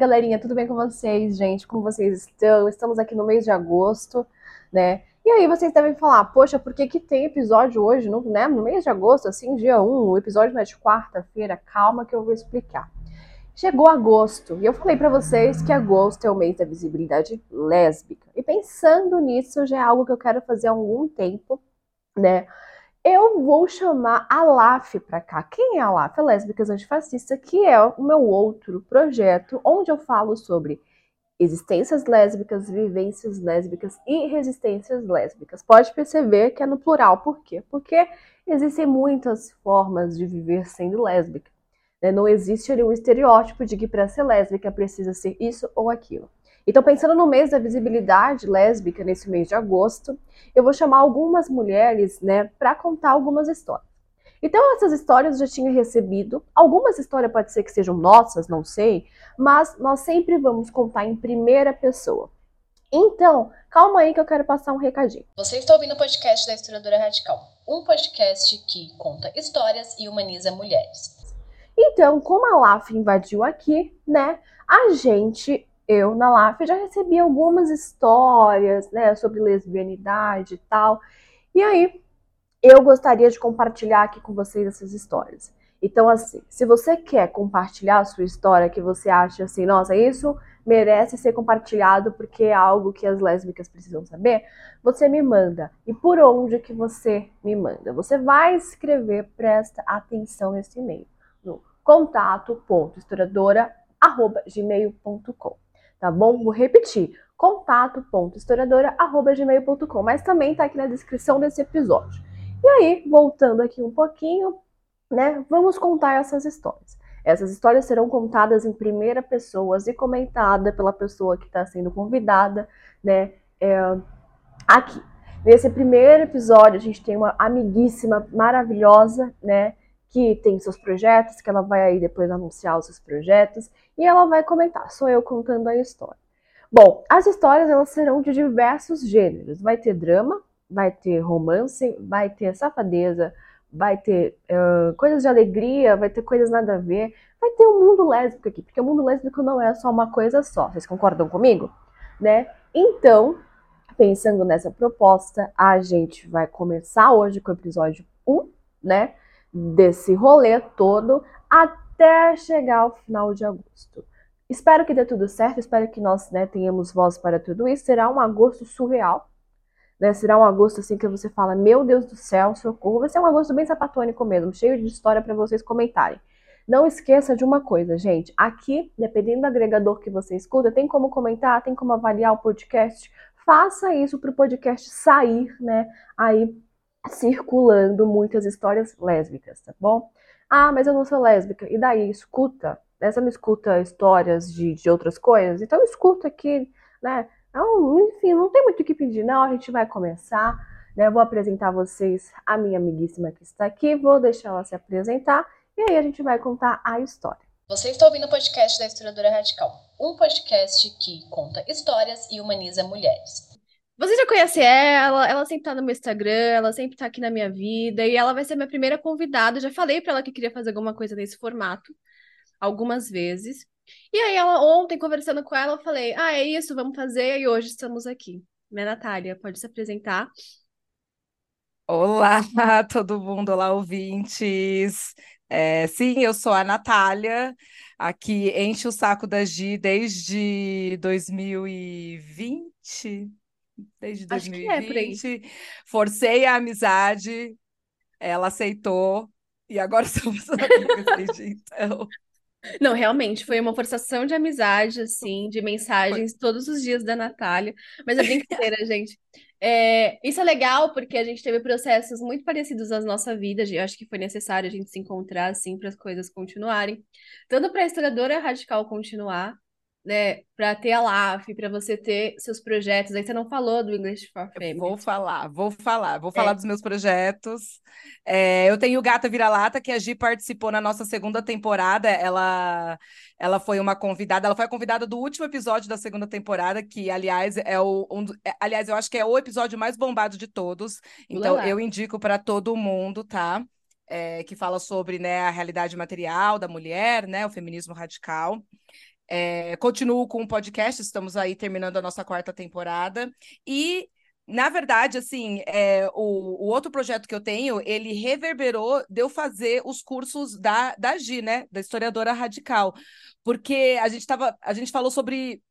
galerinha, tudo bem com vocês, gente? Como vocês estão? Estamos aqui no mês de agosto, né? E aí vocês devem falar, poxa, por que, que tem episódio hoje, no, né? No mês de agosto, assim, dia 1, o episódio não é de quarta-feira, calma que eu vou explicar. Chegou agosto, e eu falei para vocês que agosto é o mês da visibilidade lésbica. E pensando nisso, já é algo que eu quero fazer há algum tempo, né? Eu vou chamar a LAF para cá. Quem é a LAF? A Lésbicas Antifascista, que é o meu outro projeto, onde eu falo sobre existências lésbicas, vivências lésbicas e resistências lésbicas. Pode perceber que é no plural. Por quê? Porque existem muitas formas de viver sendo lésbica. Né? Não existe ali um estereótipo de que para ser lésbica precisa ser isso ou aquilo. Então, pensando no mês da visibilidade lésbica, nesse mês de agosto, eu vou chamar algumas mulheres, né, para contar algumas histórias. Então, essas histórias eu já tinha recebido. Algumas histórias pode ser que sejam nossas, não sei, mas nós sempre vamos contar em primeira pessoa. Então, calma aí que eu quero passar um recadinho. Você está ouvindo o podcast da Historiadora Radical, um podcast que conta histórias e humaniza mulheres. Então, como a LAF invadiu aqui, né, a gente eu na LAF já recebi algumas histórias, né, sobre lesbianidade e tal. E aí, eu gostaria de compartilhar aqui com vocês essas histórias. Então, assim, se você quer compartilhar a sua história, que você acha assim, nossa, isso merece ser compartilhado porque é algo que as lésbicas precisam saber, você me manda. E por onde que você me manda? Você vai escrever, presta atenção nesse e-mail, no contato.historiadora.gmail.com tá bom? Vou repetir, contato.historiadora.gmail.com, mas também tá aqui na descrição desse episódio. E aí, voltando aqui um pouquinho, né, vamos contar essas histórias. Essas histórias serão contadas em primeira pessoa e comentada pela pessoa que está sendo convidada, né, é, aqui. Nesse primeiro episódio, a gente tem uma amiguíssima maravilhosa, né, que tem seus projetos, que ela vai aí depois anunciar os seus projetos e ela vai comentar. Sou eu contando a história. Bom, as histórias elas serão de diversos gêneros. Vai ter drama, vai ter romance, vai ter safadeza, vai ter uh, coisas de alegria, vai ter coisas nada a ver, vai ter um mundo lésbico aqui, porque o mundo lésbico não é só uma coisa só. Vocês concordam comigo? Né? Então, pensando nessa proposta, a gente vai começar hoje com o episódio 1, né? Desse rolê todo até chegar ao final de agosto. Espero que dê tudo certo, espero que nós né, tenhamos voz para tudo isso. Será um agosto surreal. Né? Será um agosto assim que você fala, meu Deus do céu, socorro. Vai ser um agosto bem sapatônico mesmo, cheio de história para vocês comentarem. Não esqueça de uma coisa, gente. Aqui, dependendo do agregador que você escuta, tem como comentar, tem como avaliar o podcast. Faça isso para o podcast sair, né? Aí circulando muitas histórias lésbicas, tá bom? Ah, mas eu não sou lésbica. E daí? Escuta. Essa não escuta histórias de, de outras coisas? Então escuta aqui, né? Então, enfim, não tem muito o que pedir, não. A gente vai começar, né? Eu vou apresentar a vocês a minha amiguíssima que está aqui, vou deixar ela se apresentar e aí a gente vai contar a história. Você está ouvindo o podcast da Historiadora Radical, um podcast que conta histórias e humaniza mulheres. Você já conhece ela, ela sempre tá no meu Instagram, ela sempre tá aqui na minha vida, e ela vai ser minha primeira convidada. Já falei para ela que queria fazer alguma coisa nesse formato, algumas vezes. E aí, ela, ontem, conversando com ela, eu falei: Ah, é isso, vamos fazer, e hoje estamos aqui. Minha Natália, pode se apresentar. Olá, todo mundo, olá, ouvintes. É, sim, eu sou a Natália, aqui enche o saco da Gi desde 2020 desde Acho 2020. É Forcei a amizade, ela aceitou, e agora somos amigas então. Não, realmente, foi uma forçação de amizade, assim, de mensagens foi. todos os dias da Natália. Mas é brincadeira, gente. É, isso é legal porque a gente teve processos muito parecidos na nossa vida. Eu acho que foi necessário a gente se encontrar, assim, para as coisas continuarem. Tanto para a historiadora radical continuar, né, para ter a LAF, para você ter seus projetos. Aí você não falou do English for Family. Vou falar, vou falar, vou é. falar dos meus projetos. É, eu tenho o Gata Vira-Lata, que a Gi participou na nossa segunda temporada. Ela, ela foi uma convidada, ela foi a convidada do último episódio da segunda temporada, que, aliás, é o. Um, é, aliás, eu acho que é o episódio mais bombado de todos. Então, eu indico para todo mundo, tá? É, que fala sobre né, a realidade material da mulher, né, o feminismo radical. É, continuo com o podcast, estamos aí terminando a nossa quarta temporada. E na verdade, assim, é, o, o, outro projeto que eu tenho, ele reverberou de eu fazer os cursos da, da Gi, né? Da historiadora radical. Porque a gente tava, a gente falou sobre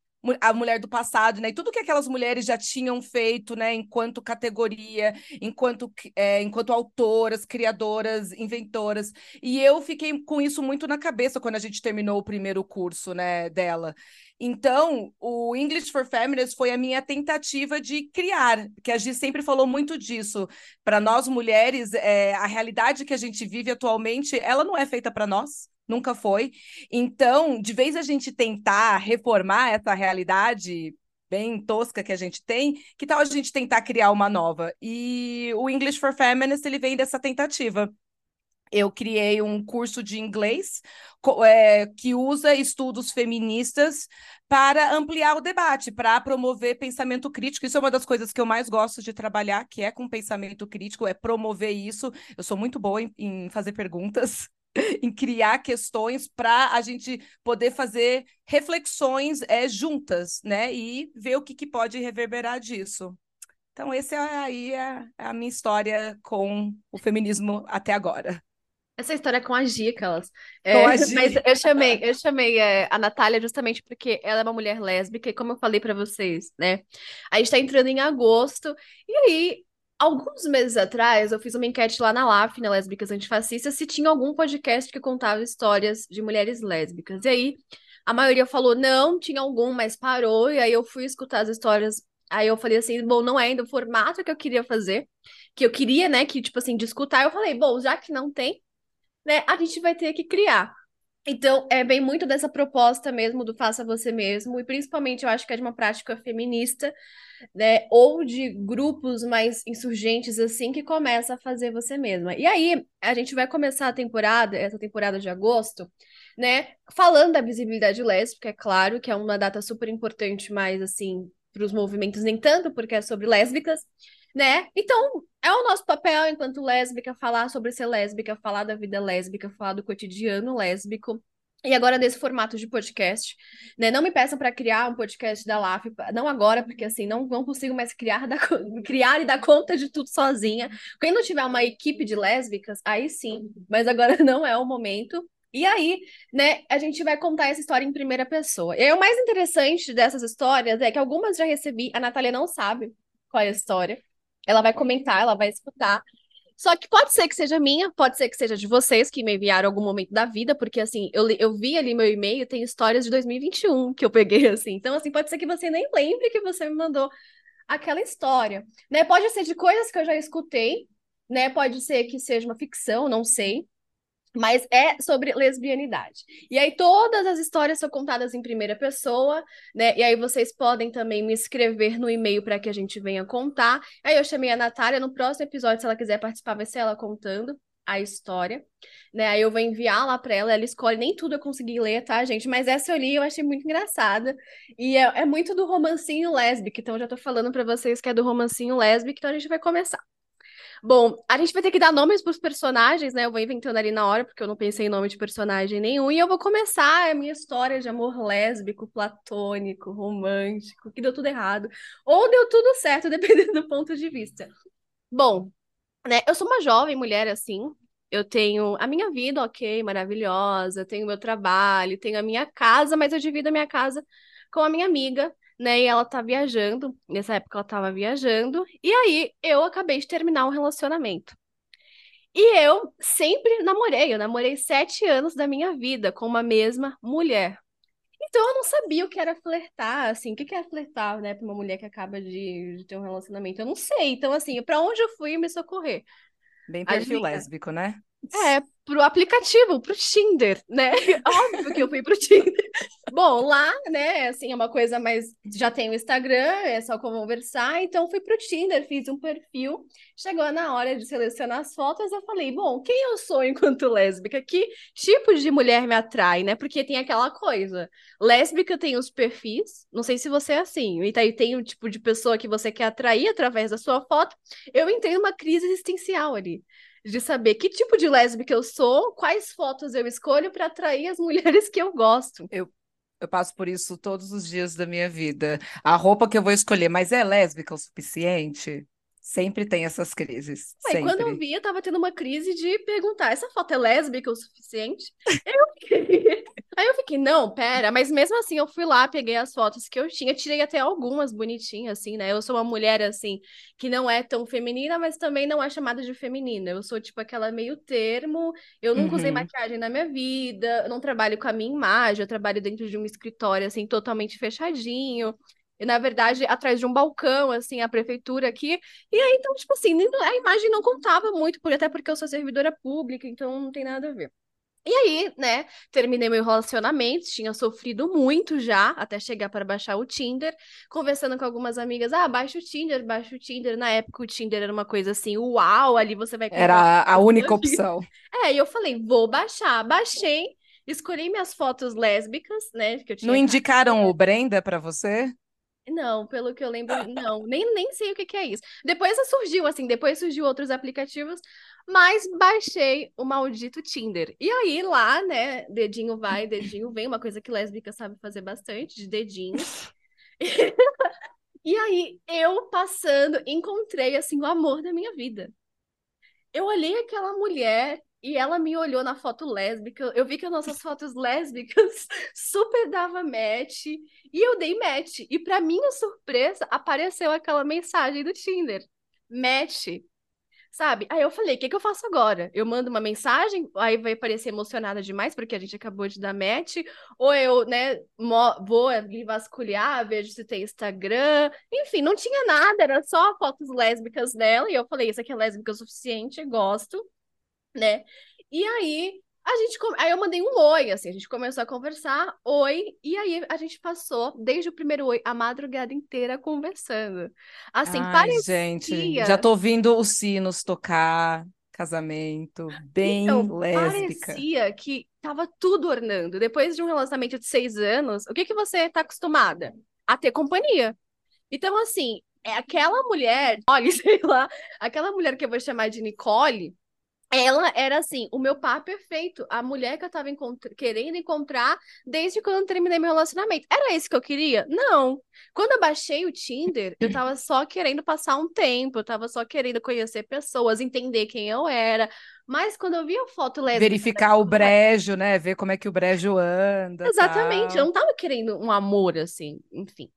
a mulher do passado, né? E tudo que aquelas mulheres já tinham feito, né? Enquanto categoria, enquanto, é, enquanto autoras, criadoras, inventoras. E eu fiquei com isso muito na cabeça quando a gente terminou o primeiro curso, né? Dela. Então, o English for Feminists foi a minha tentativa de criar, que a Gi sempre falou muito disso. Para nós mulheres, é, a realidade que a gente vive atualmente, ela não é feita para nós, nunca foi. Então, de vez a gente tentar reformar essa realidade bem tosca que a gente tem, que tal a gente tentar criar uma nova? E o English for Feminists, ele vem dessa tentativa eu criei um curso de inglês é, que usa estudos feministas para ampliar o debate, para promover pensamento crítico. Isso é uma das coisas que eu mais gosto de trabalhar, que é com pensamento crítico, é promover isso. Eu sou muito boa em, em fazer perguntas, em criar questões para a gente poder fazer reflexões é, juntas, né? E ver o que, que pode reverberar disso. Então, essa é aí é a minha história com o feminismo até agora. Essa história é com a Gica, elas. É, com a. Mas eu chamei, eu chamei é, a Natália justamente porque ela é uma mulher lésbica, e como eu falei para vocês, né? A gente tá entrando em agosto, e aí, alguns meses atrás, eu fiz uma enquete lá na LAF, na Lésbicas Antifascistas, se tinha algum podcast que contava histórias de mulheres lésbicas. E aí, a maioria falou não, tinha algum, mas parou, e aí eu fui escutar as histórias. Aí eu falei assim, bom, não é ainda o formato que eu queria fazer, que eu queria, né, que, tipo assim, de escutar. Eu falei, bom, já que não tem, né, a gente vai ter que criar. Então, é bem muito dessa proposta mesmo do faça você mesmo, e principalmente eu acho que é de uma prática feminista, né, ou de grupos mais insurgentes assim que começa a fazer você mesma. E aí, a gente vai começar a temporada, essa temporada de agosto, né, falando da visibilidade lésbica, é claro, que é uma data super importante, mas assim, para os movimentos nem tanto, porque é sobre lésbicas, né? Então, é o nosso papel enquanto lésbica falar sobre ser lésbica, falar da vida lésbica, falar do cotidiano lésbico. E agora nesse formato de podcast, né? Não me peçam para criar um podcast da LAF, não agora, porque assim, não, não consigo mais criar, dar, criar e dar conta de tudo sozinha. Quando tiver uma equipe de lésbicas, aí sim, mas agora não é o momento. E aí, né, a gente vai contar essa história em primeira pessoa. E aí, o mais interessante dessas histórias é que algumas já recebi, a Natália não sabe qual é a história. Ela vai comentar, ela vai escutar. Só que pode ser que seja minha, pode ser que seja de vocês que me enviaram algum momento da vida, porque assim, eu, eu vi ali meu e-mail, tem histórias de 2021 que eu peguei assim. Então, assim, pode ser que você nem lembre que você me mandou aquela história, né? Pode ser de coisas que eu já escutei, né? Pode ser que seja uma ficção, não sei mas é sobre lesbianidade. E aí todas as histórias são contadas em primeira pessoa, né? E aí vocês podem também me escrever no e-mail para que a gente venha contar. Aí eu chamei a Natália, no próximo episódio, se ela quiser participar, vai ser ela contando a história, né? Aí eu vou enviar lá para ela, ela escolhe, nem tudo eu consegui ler, tá, gente? Mas essa eu li, eu achei muito engraçada. E é, é muito do romancinho lésbico, então já tô falando para vocês que é do romancinho lésbico, então a gente vai começar. Bom, a gente vai ter que dar nomes para os personagens, né? Eu vou inventando ali na hora, porque eu não pensei em nome de personagem nenhum. E eu vou começar a minha história de amor lésbico, platônico, romântico, que deu tudo errado. Ou deu tudo certo, dependendo do ponto de vista. Bom, né? Eu sou uma jovem mulher assim. Eu tenho a minha vida, ok, maravilhosa. Tenho meu trabalho, tenho a minha casa, mas eu divido a minha casa com a minha amiga, né? E ela tá viajando, nessa época ela tava viajando, e aí eu acabei de terminar um relacionamento. E eu sempre namorei, eu namorei sete anos da minha vida com uma mesma mulher. Então eu não sabia o que era flertar, assim, o que é flertar, né, pra uma mulher que acaba de, de ter um relacionamento? Eu não sei. Então, assim, para onde eu fui me socorrer? Bem perfil lésbico, né? É, pro aplicativo, pro Tinder, né? Óbvio que eu fui pro Tinder. Bom, lá, né, assim, é uma coisa mais. Já tem o Instagram, é só conversar, então fui pro Tinder, fiz um perfil. Chegou na hora de selecionar as fotos, eu falei, bom, quem eu sou enquanto lésbica? Que tipo de mulher me atrai, né? Porque tem aquela coisa. Lésbica tem os perfis, não sei se você é assim, e aí tem o tipo de pessoa que você quer atrair através da sua foto. Eu entrei numa crise existencial ali de saber que tipo de lésbica eu sou, quais fotos eu escolho para atrair as mulheres que eu gosto. Eu, Eu passo por isso todos os dias da minha vida. A roupa que eu vou escolher, mas é lésbica o suficiente? Sempre tem essas crises. Aí, sempre. quando eu vi, eu tava tendo uma crise de perguntar: essa foto é lésbica o suficiente? Eu fiquei. Aí eu fiquei, não, pera, mas mesmo assim eu fui lá, peguei as fotos que eu tinha, tirei até algumas bonitinhas, assim, né? Eu sou uma mulher, assim, que não é tão feminina, mas também não é chamada de feminina. Eu sou, tipo, aquela meio termo, eu nunca usei Uhum. maquiagem na minha vida, eu não trabalho com a minha imagem, eu trabalho dentro de um escritório, assim, totalmente fechadinho. E, na verdade, atrás de um balcão, assim, a prefeitura aqui. E aí, então, tipo assim, a imagem não contava muito, por- até porque eu sou servidora pública, então não tem nada a ver. E aí, né, terminei meu relacionamento, tinha sofrido muito já, até chegar para baixar o Tinder, conversando com algumas amigas, ah, baixa o Tinder, baixa o Tinder. Na época o Tinder era uma coisa assim, uau, ali você vai Era a única opção. É, e eu falei, vou baixar. Baixei, escolhi minhas fotos lésbicas, né, que eu tinha Não indicaram o Brenda para você? Não, pelo que eu lembro, não, nem, nem sei o que que é isso. Depois surgiu, assim, depois surgiu outros aplicativos, mas baixei o maldito Tinder. E aí lá, né, dedinho vai, dedinho vem, uma coisa que lésbica sabe fazer bastante, de dedinho. E aí eu passando, encontrei, assim, o amor da minha vida. Eu olhei aquela mulher e ela me olhou na foto lésbica. Eu vi que as nossas fotos lésbicas super dava match e eu dei match. E para minha surpresa, apareceu aquela mensagem do Tinder. Match. Sabe? Aí eu falei, o que que eu faço agora? Eu mando uma mensagem, aí vai parecer emocionada demais, porque a gente acabou de dar match, ou eu, né, vou vasculhar, vejo se tem Instagram, enfim, não tinha nada, era só fotos lésbicas dela, e eu falei, isso aqui é lésbica o suficiente, gosto, né? E aí a gente, aí eu mandei um oi, assim, a gente começou a conversar, oi, e aí a gente passou desde o primeiro oi a madrugada inteira conversando. Assim, Ai, gente, já parecia tô ouvindo os sinos tocar, casamento, bem Então, lésbica. parecia que tava tudo ornando. Depois de um relacionamento de seis anos, o que que você tá acostumada? A ter companhia. Então, assim, é aquela mulher, olha, sei lá, aquela mulher que eu vou chamar de Nicole, ela era assim, o meu par perfeito, a mulher que eu tava encontr- querendo encontrar desde quando eu terminei meu relacionamento. Era isso que eu queria? Não. Quando eu baixei o Tinder, eu tava só querendo passar um tempo, eu tava só querendo conhecer pessoas, entender quem eu era. Mas quando eu vi a foto lésbica Verificar o brejo, né? Ver como é que o brejo anda, Exatamente, eu tal. não tava querendo um amor assim, enfim.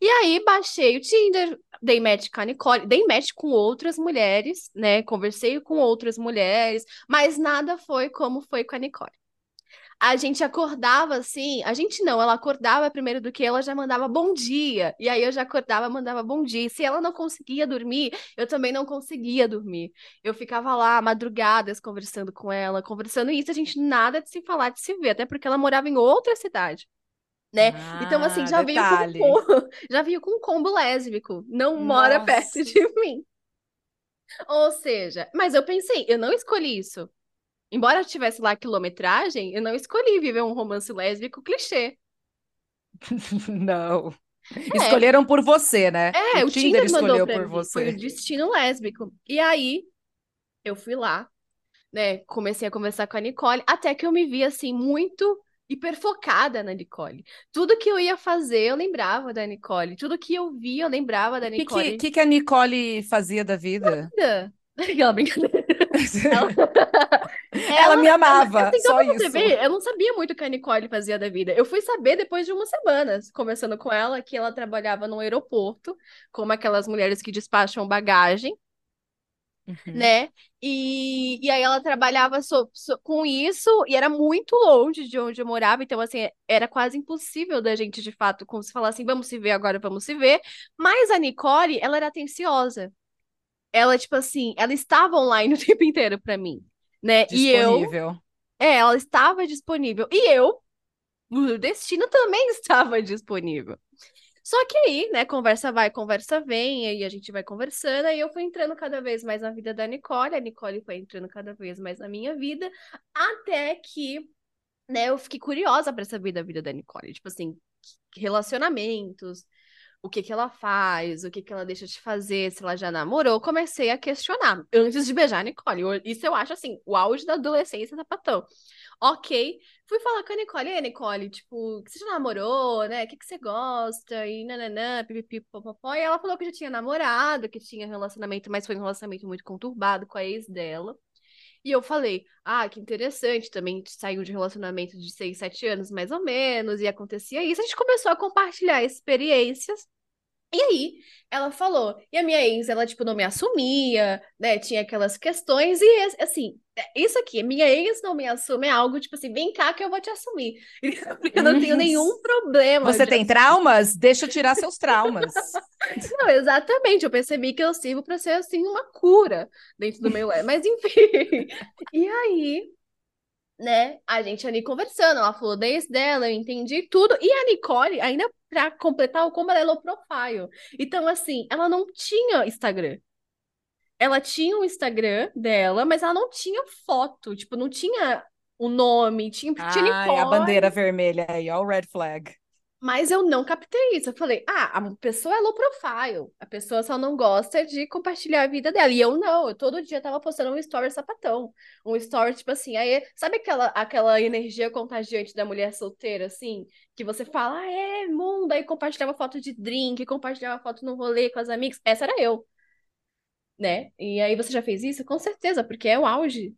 E aí baixei o Tinder, dei match com a Nicole, dei match com outras mulheres, né? Conversei com outras mulheres, mas nada foi como foi com a Nicole. A gente acordava assim, a gente não, ela acordava primeiro do que ela já mandava bom dia. E aí eu já acordava, mandava bom dia. E se ela não conseguia dormir, eu também não conseguia dormir. Eu ficava lá madrugadas conversando com ela, conversando, e isso a gente nada de se falar, de se ver, até porque ela morava em outra cidade né? Então, assim, Ah, já veio com já veio com um combo lésbico. Não mora perto Nossa. de mim. Ou seja, mas eu pensei, eu não escolhi isso. Embora eu tivesse lá quilometragem, eu não escolhi viver um romance lésbico clichê. Não. É, Escolheram por você, né? é, O o Tinder Tinder mandou escolheu por mim, foi o você. destino lésbico. E aí, eu fui lá, né, comecei a conversar com a Nicole, até que eu me vi, assim, muito hiperfocada na Nicole. Tudo que eu ia fazer, eu lembrava da Nicole. Tudo que eu via, eu lembrava da O que, que, Nicole. que, que a Nicole fazia da vida? Nada. Aquela brincadeira. Ela, Ela me ela, amava, assim, só isso. eu não sabia muito o que a Nicole fazia da vida. Eu fui saber depois de umas semanas, conversando com ela, que ela trabalhava no aeroporto, como aquelas mulheres que despacham bagagem, Uhum. né? E, e aí ela trabalhava so- so- com isso, e era muito longe de onde eu morava, então, assim, era quase impossível da gente, de fato, como se falar assim, vamos se ver agora, vamos se ver. Mas a Nicole, ela era atenciosa. Ela, tipo assim, ela estava online o tempo inteiro pra mim, né? E eu, Disponível. é, ela estava disponível. E eu, o destino também estava disponível. Só que aí, né, conversa vai, conversa vem, aí a gente vai conversando, aí eu fui entrando cada vez mais na vida da Nicole, a Nicole foi entrando cada vez mais na minha vida, até que, né, eu fiquei curiosa pra saber da vida da Nicole, tipo assim, relacionamentos, o que que ela faz, o que que ela deixa de fazer, se ela já namorou, comecei a questionar antes de beijar a Nicole. Isso eu acho assim, o auge da adolescência sapatão. Ok, fui falar com a Nicole, e aí, Nicole, tipo, você já namorou, né? O que que você gosta? E nananã, pipipi, popopó. E ela falou que já tinha namorado, que tinha relacionamento, mas foi um relacionamento muito conturbado com a ex dela. E eu falei, ah, que interessante, também saiu de relacionamento de 6, 7 anos, mais ou menos, e acontecia isso. A gente começou a compartilhar experiências. E aí, ela falou, e a minha ex, ela, tipo, não me assumia, né? Tinha aquelas questões, e assim, isso aqui, minha ex não me assume, é algo, tipo assim, vem cá que eu vou te assumir. Eu não tenho nenhum problema. Você tem traumas? Deixa eu tirar seus traumas. Não, exatamente, eu percebi que eu sirvo para ser, assim, uma cura dentro do meu... Mas, enfim, e aí né? A gente ali conversando, ela falou ex dela, eu entendi tudo. E a Nicole, ainda para completar, como ela é low profile. Então, assim, ela não tinha Instagram. Ela tinha o Instagram dela, mas ela não tinha foto, tipo, não tinha o nome, tinha, tinha Nicole. a bandeira vermelha aí, ó, o red flag. Mas eu não captei isso. Eu falei, ah, a pessoa é low profile. A pessoa só não gosta de compartilhar a vida dela. E eu não, eu todo dia tava postando um story sapatão. Um story, tipo assim, aí, sabe aquela, aquela energia contagiante da mulher solteira, assim? Que você fala, ah, é, mundo, aí compartilhava foto de drink, compartilhava foto no rolê com as amigas. Essa era eu. Né? E aí você já fez isso? Com certeza, porque é o auge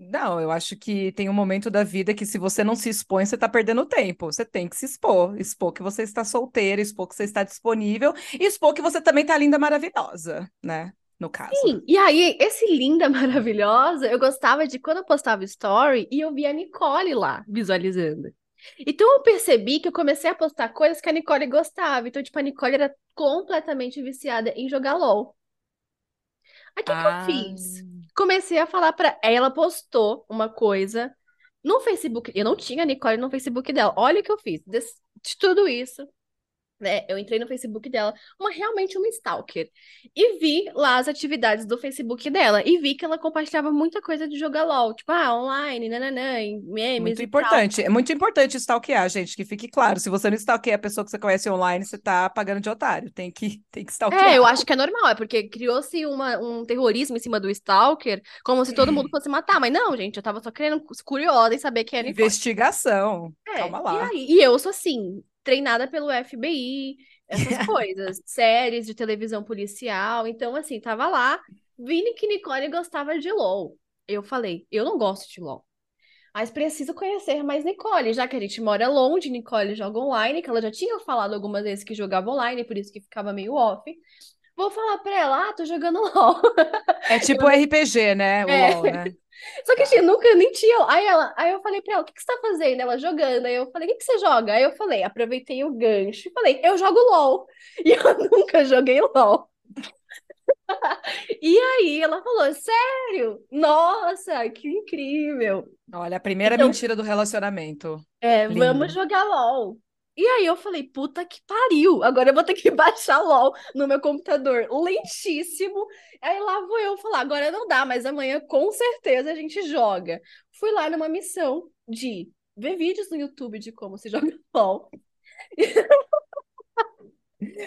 não, eu acho que tem um momento da vida que se você não se expõe, você está perdendo tempo. Você tem que se expor. Expor que você está solteira, expor que você está disponível e expor que você também está linda, maravilhosa, né? No caso. Sim, e aí, esse linda, maravilhosa, eu gostava de quando eu postava story e eu via a Nicole lá visualizando. Então eu percebi que eu comecei a postar coisas que a Nicole gostava. Então, tipo, a Nicole era completamente viciada em jogar LOL. Aí o que, ah. que eu fiz? Comecei a falar para ela postou uma coisa no Facebook. Eu não tinha a Nicole no Facebook dela. Olha o que eu fiz. De tudo isso, né? Eu entrei no Facebook dela, uma realmente uma stalker. E vi lá as atividades do Facebook dela. E vi que ela compartilhava muita coisa de jogar LOL. Tipo, ah, online, nananã, memes Muito importante. É muito importante stalkear, gente, que fique claro. Se você não stalkeia a pessoa que você conhece online, você tá pagando de otário. Tem que, tem que stalkear. É, eu acho que é normal. É porque criou-se um terrorismo em cima do stalker, como se todo mundo fosse matar. Mas não, gente, eu tava só querendo curiosa em saber quem era. Investigação. É, Calma lá. E, aí, e eu sou assim, treinada pelo FBI, essas coisas, séries de televisão policial. Então, assim, tava lá, vi que Nicole gostava de LOL. Eu falei, eu não gosto de LOL. Mas preciso conhecer mais Nicole, já que a gente mora longe, Nicole joga online, que ela já tinha falado algumas vezes que jogava online, por isso que ficava meio off. Vou falar pra ela, ah, tô jogando LOL. É tipo eu... RPG, né? O é. LOL, né? Só que assim, nunca nem tinha. Aí, ela, aí eu falei pra ela: o que, que você tá fazendo? Ela jogando. Aí eu falei: o que, que você joga? Aí eu falei: aproveitei o gancho e falei: eu jogo LOL. E eu nunca joguei LOL. e aí ela falou: sério? Nossa, que incrível. Olha, a primeira então, mentira do relacionamento. É, Lindo. vamos jogar LOL. E aí eu falei, puta que pariu, agora eu vou ter que baixar LOL no meu computador lentíssimo. Aí lá vou eu falar, agora não dá, mas amanhã com certeza a gente joga. Fui lá numa missão de ver vídeos no YouTube de como se joga LOL.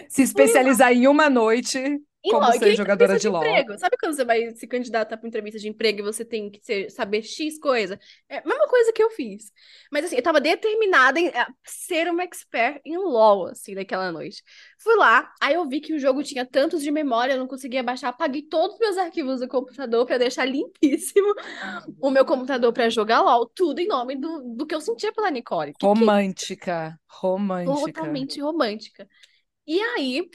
Se especializar em uma noite como ser jogadora de, LOL. Emprego. Sabe quando você vai se candidatar para entrevista de emprego e você tem que ser, saber X coisa? É a mesma coisa que eu fiz. Mas assim, eu tava determinada em ser uma expert em LOL, assim, naquela noite. Fui lá, aí eu vi que o jogo tinha tantos de memória, eu não conseguia baixar, apaguei todos os meus arquivos do computador para deixar limpíssimo o meu computador para jogar LOL, tudo em nome do, do que eu sentia pela Nicole. Que romântica, que... romântica. Totalmente romântica. E aí,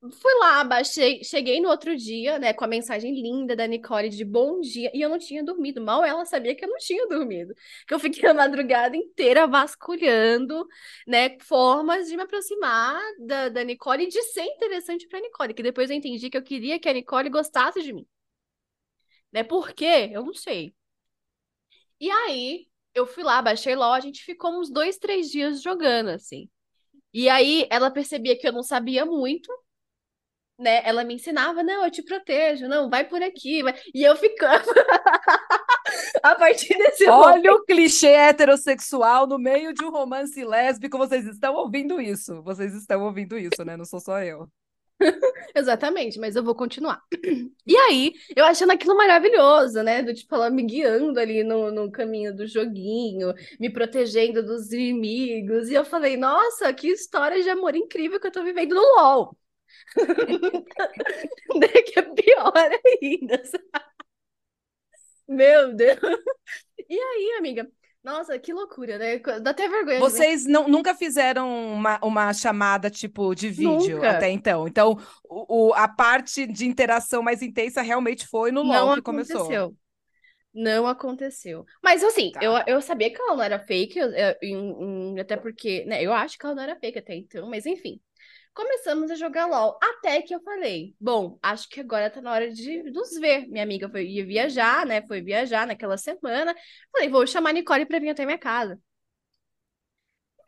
Fui lá, baixei, cheguei no outro dia, né, com a mensagem linda da Nicole de bom dia, e eu não tinha dormido. Mal ela sabia que eu não tinha dormido. Que eu fiquei a madrugada inteira vasculhando, né, formas de me aproximar da, da Nicole e de ser interessante pra Nicole, que depois eu entendi que eu queria que a Nicole gostasse de mim. Né, por quê? Eu não sei. E aí, eu fui lá, baixei lá, a gente ficou uns dois, três dias jogando, assim. E aí, ela percebia que eu não sabia muito, né? Ela me ensinava, não, eu te protejo, não, vai por aqui, vai... e eu ficava a partir desse Olha momento... o clichê heterossexual no meio de um romance lésbico. Vocês estão ouvindo isso. Vocês estão ouvindo isso, né? Não sou só eu. Exatamente, mas eu vou continuar. E aí, eu achando aquilo maravilhoso, né? Do tipo, ela me guiando ali no, no caminho do joguinho, me protegendo dos inimigos. E eu falei, nossa, que história de amor incrível que eu tô vivendo no LOL. que é pior ainda. Sabe? Meu Deus. E aí, amiga? Nossa, que loucura, né? Dá até vergonha. Vocês não, nunca fizeram uma, uma chamada tipo de vídeo Nunca. até então. Então, o, o- a parte de interação mais intensa realmente foi no LOL Não que começou. aconteceu. Não aconteceu. Mas assim, Tá. eu, eu sabia que ela não era fake, eu- eu- em- até porque, né, eu acho que ela não era fake até então, mas enfim. Começamos a jogar LOL, até que eu falei, bom, acho que agora tá na hora de nos ver. Minha amiga foi, ia viajar, né, foi viajar naquela semana. Falei, vou chamar a Nicole pra vir até minha casa.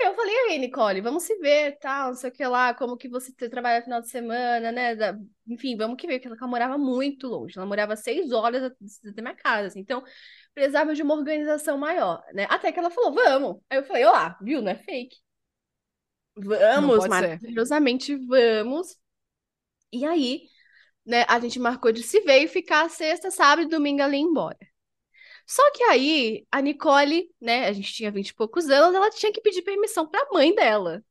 Eu falei, aí, Nicole, vamos se ver, tal, não sei o que lá, como que você trabalha no final de semana, né? Enfim, vamos que ver, porque ela morava muito longe, ela morava seis horas da minha casa, assim, então precisava de uma organização maior, né? Até que ela falou, vamos. Aí eu falei, olá, viu, não é fake. Vamos, maravilhosamente vamos. E aí, né, a gente marcou de se ver e ficar sexta, sábado e domingo ali embora. Só que aí, a Nicole, né, a gente tinha vinte e poucos anos, ela tinha que pedir permissão pra mãe dela,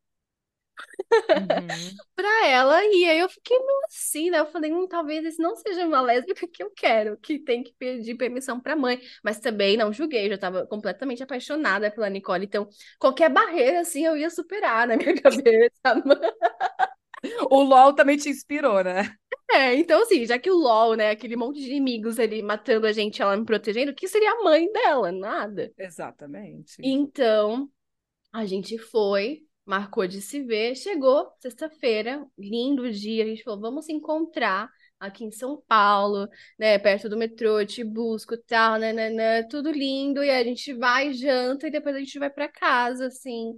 Uhum. pra ela, e aí eu fiquei meio assim, né? Eu falei, hum, talvez esse não seja uma lésbica que eu quero, que tem que pedir permissão pra mãe. Mas também não julguei, já tava completamente apaixonada pela Nicole, então qualquer barreira, assim, eu ia superar na minha cabeça. O LOL também te inspirou, né? É, então assim, já que o LOL, né, aquele monte de inimigos ali matando a gente, ela me protegendo, que seria a mãe dela? Nada. Exatamente. Então, a gente foi, marcou de se ver, chegou sexta-feira, lindo dia, a gente falou, vamos se encontrar aqui em São Paulo, né, perto do metrô, te busco, tal, nananã, tudo lindo, e a gente vai, janta, e depois a gente vai pra casa, assim.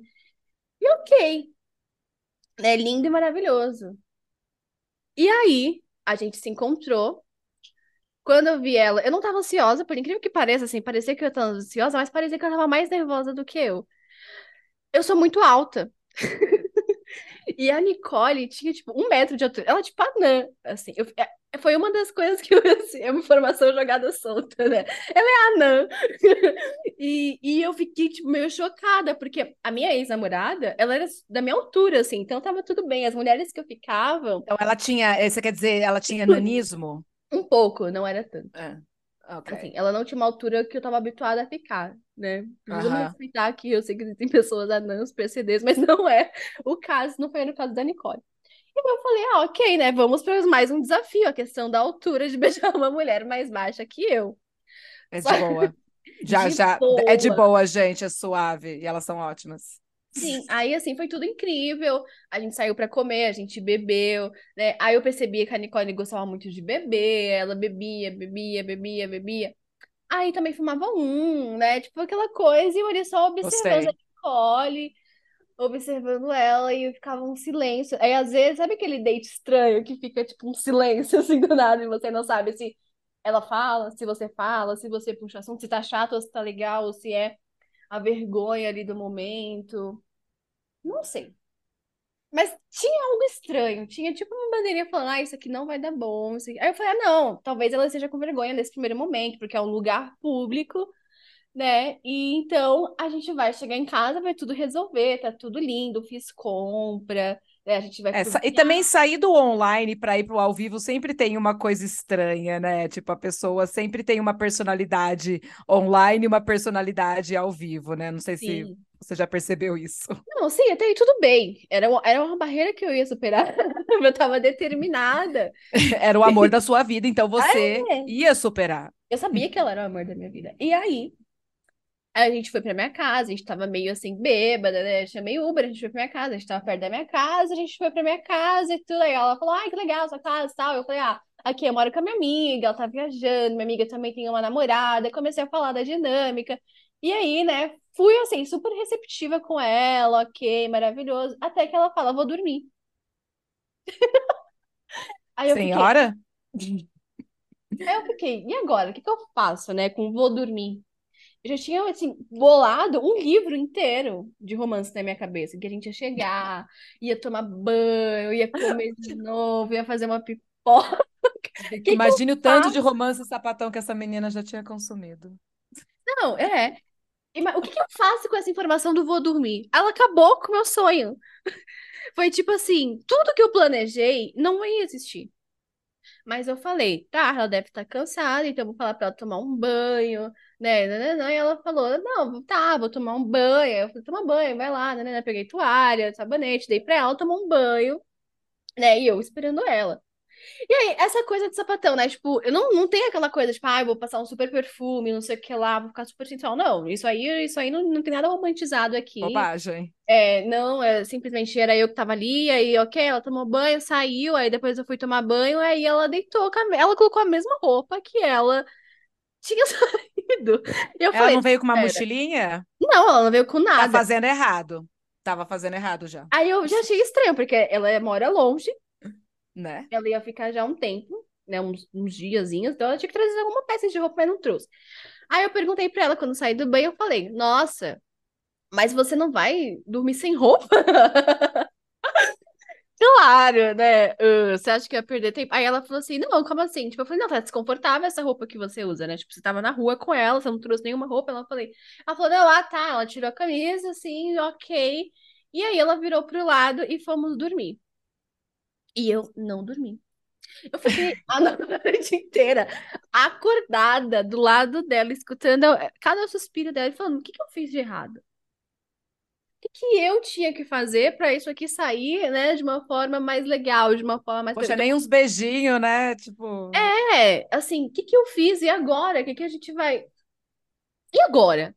E ok, né, lindo e maravilhoso. E aí, a gente se encontrou. Quando eu vi ela, eu não tava ansiosa, por incrível que pareça, assim, parecia que eu tava ansiosa, mas parecia que ela tava mais nervosa do que eu. Eu sou muito alta. E a Nicole tinha, tipo, um metro de altura. Ela, tipo, anã, assim. Eu- é- foi uma das coisas que eu, assim, é uma informação jogada solta, né? Ela é anã. E, e eu fiquei, tipo, meio chocada, porque a minha ex-namorada, ela era da minha altura, assim, então tava tudo bem. As mulheres que eu ficava, Então, ela tinha, eh, você quer dizer, ela tinha nanismo? um pouco, não era tanto. É. Ok. Assim, ela não tinha uma altura que eu tava habituada a ficar, né? Vamos respeitar aqui, eu sei que existem pessoas anãs, PCDs, mas não é o caso, não foi no caso da Nicole. E eu falei, ah, ok, né? Vamos para mais um desafio, a questão da altura de beijar uma mulher mais baixa que eu. É de Só- boa. Já, De já. É de boa. boa, gente. É suave. E elas são ótimas. Sim, aí assim foi tudo incrível. A gente saiu pra comer, a gente bebeu, né? Aí eu percebia que a Nicole gostava muito de beber, ela bebia, bebia, bebia, bebia. Aí também fumava um, né? Tipo aquela coisa, e eu ali só observando Gostei. a Nicole, observando ela, e eu ficava um silêncio. Aí às vezes, sabe aquele date estranho que fica tipo um silêncio assim do nada e você não sabe se ela fala, se você fala, se você puxa assunto, se tá chato ou se tá legal, ou se é a vergonha ali do momento. Não sei. Mas tinha algo estranho. Tinha tipo uma bandeirinha falando, ah, isso aqui não vai dar bom. Aí eu falei, ah, não, talvez ela esteja com vergonha nesse primeiro momento, porque é um lugar público, né? E então a gente vai chegar em casa, vai tudo resolver, tá tudo lindo, fiz compra, né? A gente vai É, e também sair do online para ir para o ao vivo sempre tem uma coisa estranha, né? Tipo, a pessoa sempre tem uma personalidade online e uma personalidade ao vivo, né? Não sei se Sim. você já percebeu isso. Não, sim, até aí tudo bem. Era, uma- era uma barreira que eu ia superar. Eu tava determinada. Era o amor da sua vida, então você É. ia superar. Eu sabia que ela era o amor da minha vida. E aí, a gente foi pra minha casa, a gente tava meio assim, bêbada, né? Eu chamei Uber, a gente foi pra minha casa, a gente tava perto da minha casa, a gente foi pra minha casa e tudo. Aí ela falou, ai, que legal, sua casa e tal. Eu falei, ah, aqui eu moro com a minha amiga, ela tá viajando, minha amiga também tem uma namorada. Comecei a falar da dinâmica. E aí, né, fui assim, super receptiva com ela, ok, maravilhoso. Até que ela fala, vou dormir. Aí eu fiquei, Senhora? Aí eu fiquei, e agora? O que que eu faço, né? Com vou dormir. Já tinha, assim, bolado um livro inteiro de romance na minha cabeça, que a gente ia chegar, ia tomar banho, ia comer de novo, ia fazer uma pipoca. Que que Imagine eu o tanto de romance sapatão que essa menina já tinha consumido. Não, é. O que que eu faço com essa informação do vou dormir? Ela acabou com o meu sonho. Foi tipo assim, tudo que eu planejei não ia existir. Mas eu falei, tá, ela deve estar cansada, então eu vou falar pra ela tomar um banho, né? nananã. E ela falou, não, tá, vou tomar um banho. Eu falei, toma banho, vai lá, né? Peguei toalha, sabonete, dei pra ela tomar um banho, né? E eu esperando ela. E aí, essa coisa de sapatão, né? Tipo, eu não, não tenho aquela coisa, tipo, ah, eu vou passar um super perfume, não sei o que lá, vou ficar super sensual. Não, isso aí, isso aí não, não tem nada romantizado aqui. Bobagem. É, não, é, simplesmente era eu que tava ali, aí, ok, ela tomou banho, saiu, aí depois eu fui tomar banho, aí ela deitou, ela colocou a mesma roupa que ela tinha saído. E eu Ela falei, não veio com uma mochilinha? não, ela não veio com Tá nada. fazendo errado. Tava fazendo errado já, Aí eu já achei estranho, porque ela mora longe, né? ela ia ficar já um tempo, né, uns, uns diazinhos, então ela tinha que trazer alguma peça de roupa, mas não trouxe. Aí eu perguntei pra ela quando saí do banho, eu falei, nossa, mas você não vai dormir sem roupa? Claro, né? Ah, você acha que ia perder tempo? Aí ela falou assim: não, como assim? Tipo, eu falei, não, tá desconfortável essa roupa que você usa, né? Tipo, você tava na rua com ela, você não trouxe nenhuma roupa. Ela falei, ela falou, não, ah, tá. Ela tirou a camisa, assim, ok. E aí ela virou pro lado e fomos dormir. E eu não dormi. Eu fiquei a noite inteira acordada do lado dela, escutando cada suspiro dela e falando: o que que eu fiz de errado? O que que eu tinha que fazer pra isso aqui sair, né, de uma forma mais legal, de uma forma mais. Poxa, nem uns beijinhos, né? Tipo. É, assim, o que que eu fiz e agora? O que que a gente vai. E agora?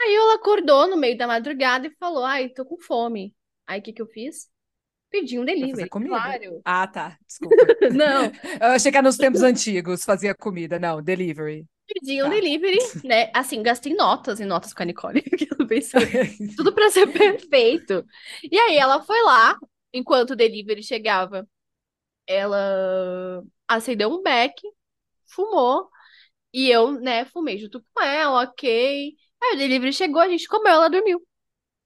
Aí ela acordou no meio da madrugada e falou: ai, tô com fome. Aí o que que eu fiz? Pedi um delivery, claro. Ah, tá. Desculpa. Não, Eu achei que era nos tempos antigos fazia comida. Não, delivery. pedi um Tá. delivery, né? Assim, gastei notas e notas com a Nicole, porque eu pensei, tudo pra ser perfeito. E aí ela foi lá, enquanto o delivery chegava, ela acendeu um beck, fumou, e eu, né, fumei junto com ela, ok. Aí o delivery chegou, a gente comeu, ela dormiu.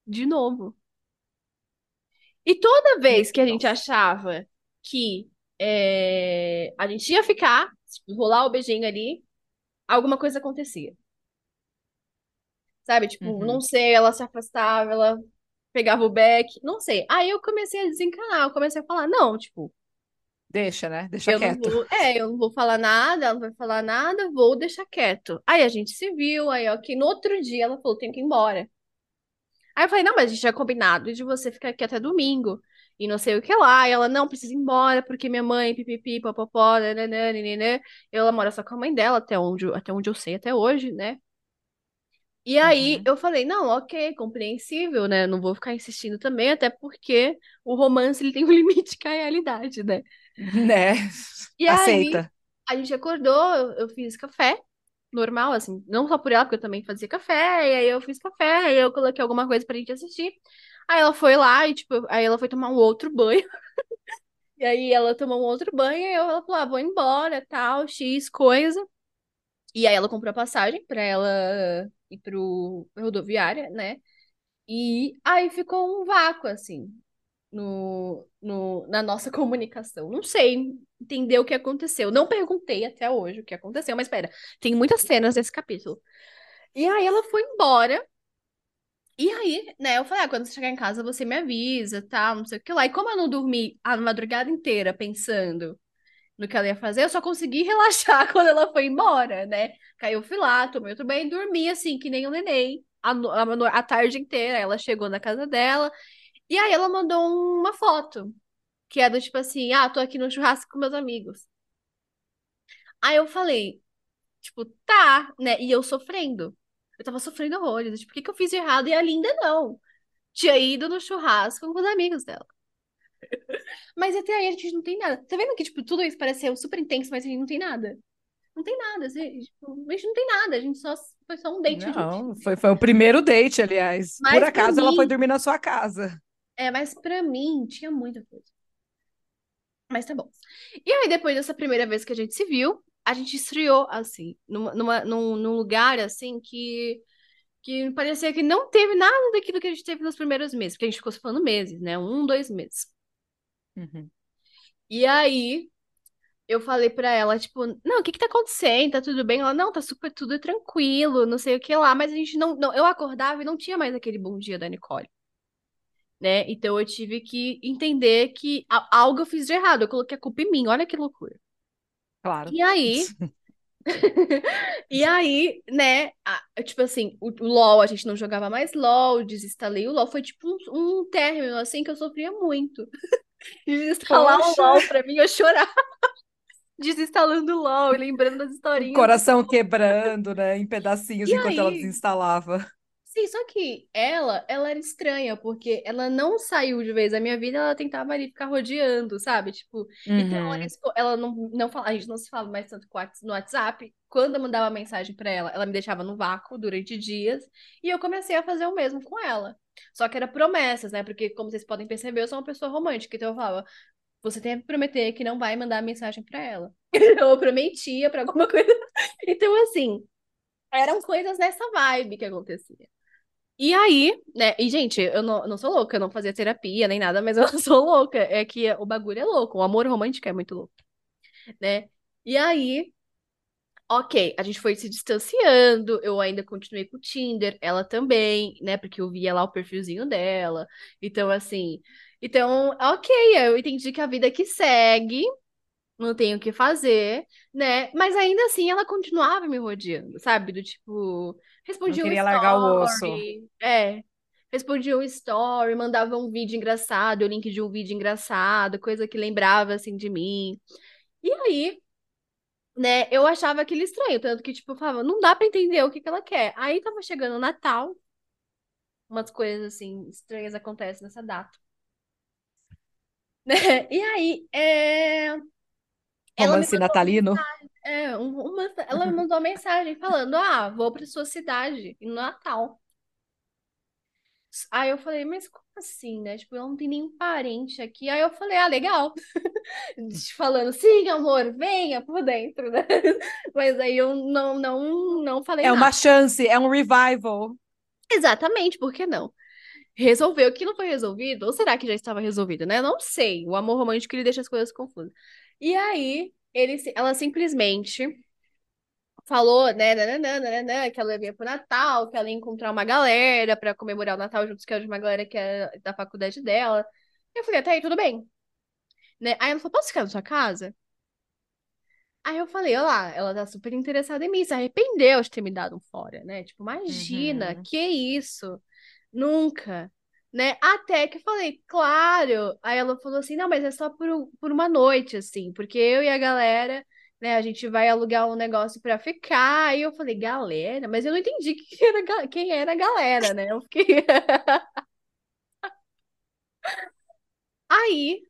De novo. E toda vez que a gente achava que é, a gente ia ficar, tipo, rolar o beijinho ali, alguma coisa acontecia. Sabe? Tipo, Uhum. não sei, ela se afastava, ela pegava o beck, não sei. Aí eu comecei a desencanar, eu comecei a falar, não, tipo, Deixa, né? Deixa eu quieto. vou, é, eu não vou falar nada, ela não vai falar nada, vou deixar quieto. Aí a gente se viu, aí ok, no outro dia ela falou, tenho que ir embora. Aí eu falei, não, mas a gente já combinado de você ficar aqui até domingo. E não sei o que lá. E ela, não, precisa ir embora, porque minha mãe, pipipi, popopó, nananã, nananã. Ela mora só com a mãe dela, até onde, eu- até onde eu sei, até hoje, né? E aí Uhum. eu falei, não, ok, compreensível, né? Não vou ficar insistindo também, até porque o romance ele tem um limite com a realidade, né? Né? E aí Aceita. a gente acordou, eu, eu fiz café, normal, assim, não só por ela, porque eu também fazia café, e aí eu fiz café, aí eu coloquei alguma coisa pra gente assistir. Aí ela foi lá e, tipo, aí ela foi tomar um outro banho. E aí ela tomou um outro banho e eu, ela falou, ah, vou embora, tal, X coisa. E aí ela comprou a passagem pra ela ir pro rodoviária, né? E aí ficou um vácuo, assim, no, no, na nossa comunicação. Não sei entender o que aconteceu. Não perguntei até hoje o que aconteceu, mas espera, tem muitas cenas desse capítulo. E aí ela foi embora. E aí, né, eu falei, ah, quando você chegar em casa você me avisa, tal, não sei o que lá. E como eu não dormi a madrugada inteira pensando no que ela ia fazer, eu só consegui relaxar quando ela foi embora, né? Eu fui lá, tomei outro banho dormi assim, que nem um neném, a, a, a tarde inteira. Ela chegou na casa dela, e aí ela mandou uma foto, que é do tipo assim, ah, tô aqui no churrasco com meus amigos. Aí eu falei, tipo, tá, né? E eu sofrendo. Eu tava sofrendo horrores. Tipo, o que que eu fiz de errado? E a Linda não. Tinha ido no churrasco com os amigos dela. Mas até aí a gente não tem nada. Tá vendo que, tipo, tudo isso pareceu super intenso, mas a gente não tem nada. Não tem nada. assim, tipo, a gente não tem nada. A gente só foi só um date Não, foi, foi o primeiro date, aliás. Mas Por acaso ela foi dormir na sua casa. É, mas pra mim tinha muita coisa. Mas tá bom. E aí, depois dessa primeira vez que a gente se viu, a gente estreou, assim, numa, numa, num, num lugar, assim, que, que parecia que não teve nada daquilo que a gente teve nos primeiros meses, porque a gente ficou falando meses, né? Um, dois meses. Uhum. E aí, eu falei pra ela, tipo, não, o que que tá acontecendo? Tá tudo bem? Ela, não, tá super tudo tranquilo, não sei o que lá, mas a gente não, não eu acordava e não tinha mais aquele bom dia da Nicole. Né? Então eu tive que entender que algo eu fiz de errado, eu coloquei a culpa em mim, olha que loucura. Claro. E aí, e aí, né, a, tipo assim, o, o, LOL, a gente não jogava mais LOL, desinstalei o LOL, foi tipo um, um término, assim, que eu sofria muito. Desinstalar Poxa. o LOL pra mim, eu chorava desinstalando o LOL, lembrando das historinhas. O coração quebrando, né, em pedacinhos e enquanto aí... ela desinstalava. Sim, só que ela, ela era estranha, porque ela não saiu de vez da minha vida, ela tentava ali ficar rodeando, sabe? Tipo, uhum. então ela, ela, não, não fala, a gente não se fala mais tanto no WhatsApp. Quando eu mandava mensagem para ela, ela me deixava no vácuo durante dias, e eu comecei a fazer o mesmo com ela. Só que era promessas, né? Porque, como vocês podem perceber, eu sou uma pessoa romântica, então eu falava, você tem que prometer que não vai mandar mensagem para ela. eu prometia para alguma coisa. Então, assim, eram coisas nessa vibe que acontecia. E aí, né? E, gente, eu não, não sou louca, eu não fazia terapia nem nada, mas eu sou louca. É que o bagulho é louco, o amor romântico é muito louco, né? E aí, ok, a gente foi se distanciando, eu ainda continuei com o Tinder, ela também, né? Porque eu via lá o perfilzinho dela. Então, assim. Então, ok, eu entendi que a vida que segue, não tenho o que fazer, né? Mas ainda assim ela continuava me rodeando, sabe? Do tipo, respondia não queria um story, largar o osso. É. Respondia um story, mandava um vídeo engraçado, o link de um vídeo engraçado, coisa que lembrava assim de mim. E aí, né, eu achava aquilo estranho, tanto que tipo, eu falava, não dá para entender o que que ela quer. Aí tava chegando o Natal, umas coisas assim estranhas acontecem nessa data. Né? E aí, é... Romance natalino? É, uma, ela me mandou uma mensagem falando: Ah, vou para sua cidade no Natal. Aí eu falei, mas como assim, né? Tipo, eu não tenho nenhum parente aqui. Aí eu falei, ah, legal. Falando, sim, amor, venha por dentro, né? Mas aí eu não, não, não falei É nada. uma chance, é um revival. Exatamente, por que não? Resolveu que não foi resolvido? Ou será que já estava resolvido, né? Eu não sei. O amor romântico, ele deixa as coisas confusas. E aí, ele, ela simplesmente falou, né, nananana, que ela ia pro Natal, que ela ia encontrar uma galera para comemorar o Natal juntos, que era de uma galera que é da faculdade dela. Eu falei, até aí, tudo bem. Né? Aí ela falou, posso ficar na sua casa? Aí eu falei, olha lá, ela tá super interessada em mim, se arrependeu de ter me dado um fora, né? Tipo, imagina, uhum. que isso? Nunca né? Até que eu falei, claro. Aí ela falou assim: não, mas é só por, por uma noite, assim, porque eu e a galera, né, a gente vai alugar um negócio pra ficar. Aí eu falei, galera, mas eu não entendi quem era, quem era a galera, né? Eu fiquei. Aí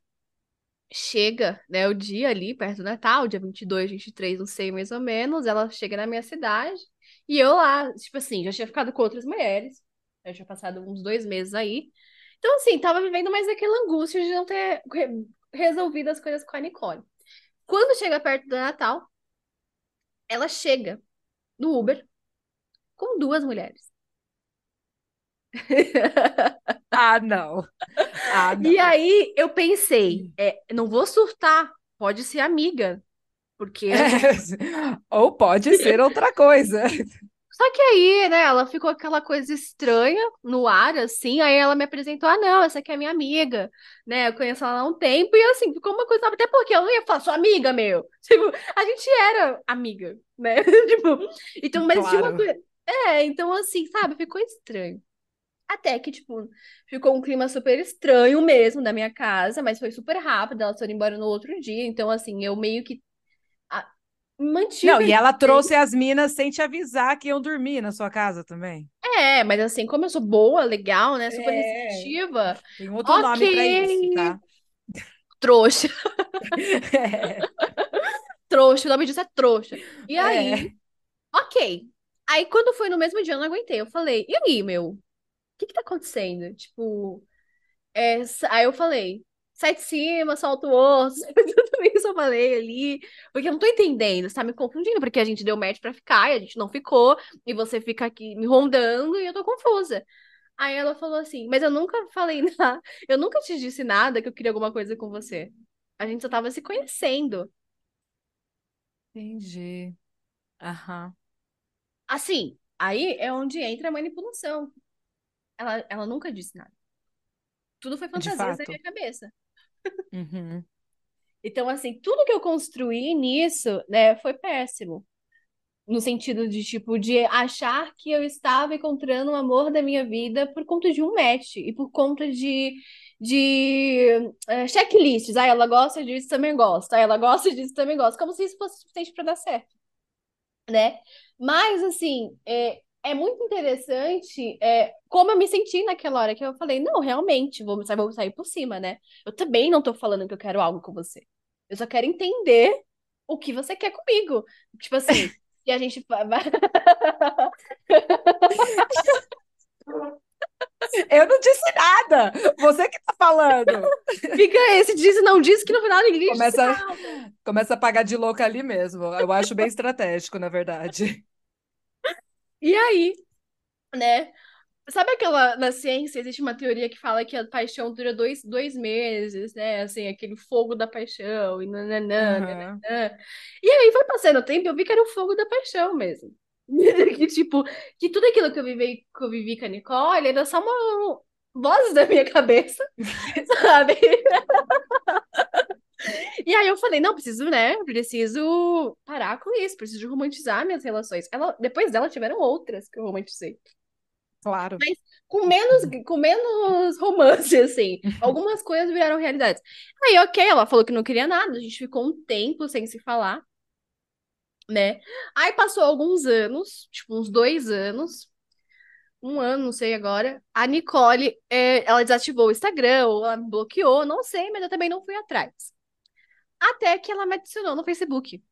chega, né, o dia ali, perto do Natal, dia 22, 23, não sei mais ou menos, ela chega na minha cidade, e eu lá, tipo assim, já tinha ficado com outras mulheres, eu tinha passado uns dois meses aí. Então, assim, tava vivendo mais aquela angústia de não ter resolvido as coisas com a Nicole. Quando chega perto do Natal, ela chega no Uber com duas mulheres. ah, não. Ah, não. E aí eu pensei, é, não vou surtar, pode ser amiga. Porque. É, ou pode ser outra coisa. Só que aí, né, ela ficou aquela coisa estranha no ar, assim, aí ela me apresentou, ah, não, essa aqui é minha amiga, né, eu conheço ela há um tempo, e assim, ficou uma coisa, até porque eu não ia falar, sua amiga, meu, tipo, a gente era amiga, né, tipo, então, mas claro. de uma coisa, é, então assim, sabe, ficou estranho. Até que, tipo, ficou um clima super estranho mesmo na minha casa, mas foi super rápido, elas foram embora no outro dia, então, assim, eu meio que mantive. Não, e ela trouxe as minas sem te avisar que iam dormir na sua casa também. É, mas assim, como eu sou boa, legal, né? Super é. receptiva. Tem outro okay. nome pra isso, tá? Trouxa. É. Trouxa, o nome disso é trouxa. E aí, é. ok. Aí, quando foi no mesmo dia, eu não aguentei. Eu falei, e aí, meu? O que que tá acontecendo? Tipo, é... aí eu falei, sai de cima, solta o osso. Tudo isso eu falei ali. Porque eu não tô entendendo, você tá me confundindo, porque a gente deu match pra ficar e a gente não ficou, e você fica aqui me rondando e eu tô confusa. Aí ela falou assim: Mas eu nunca falei nada, eu nunca te disse nada que eu queria alguma coisa com você. A gente só tava se conhecendo. Entendi. Aham. Assim, aí é onde entra a manipulação. Ela, ela nunca disse nada. Tudo foi fantasia fato. minha cabeça. Uhum. Então, assim, tudo que eu construí nisso, né, foi péssimo. No sentido de, tipo, de achar que eu estava encontrando o amor da minha vida por conta de um match e por conta de, de eh, checklists. Ah, ela gosta disso, também gosta. Ah, ela gosta disso, também gosta. Como se isso fosse suficiente para dar certo, né? Mas, assim, é, é muito interessante é, como eu me senti naquela hora que eu falei, não, realmente, vou, sa- vou sair por cima, né? Eu também não tô falando que eu quero algo com você. Eu só quero entender o que você quer comigo. Tipo assim, e a gente. Eu não disse nada. Você que tá falando. Fica esse diz e não diz que no final ninguém disse Começa, começa a pagar de louca ali mesmo. Eu acho bem estratégico, na verdade. E aí, né? Sabe aquela, na ciência, existe uma teoria que fala que a paixão dura dois, dois meses, né? Assim, aquele fogo da paixão, e nananã, Aham. nananã. E aí foi passando o tempo, eu vi que era o fogo da paixão mesmo. Que, tipo, que tudo aquilo que eu vivi, que eu vivi com a Nicole era só uma vozes da minha cabeça, sabe? E aí eu falei, não, preciso, né? Preciso parar com isso, preciso romantizar minhas relações. Ela, depois dela tiveram outras que eu romantizei. Claro. com menos, com menos romance, assim. Algumas coisas viraram realidades. Aí, ok, ela falou que não queria nada, a gente ficou um tempo sem se falar, né? Aí passou alguns anos, tipo uns dois anos, um ano, não sei agora. A Nicole, é, ela desativou o Instagram, ou ela me bloqueou, não sei, mas eu também não fui atrás. Até que ela me adicionou no Facebook.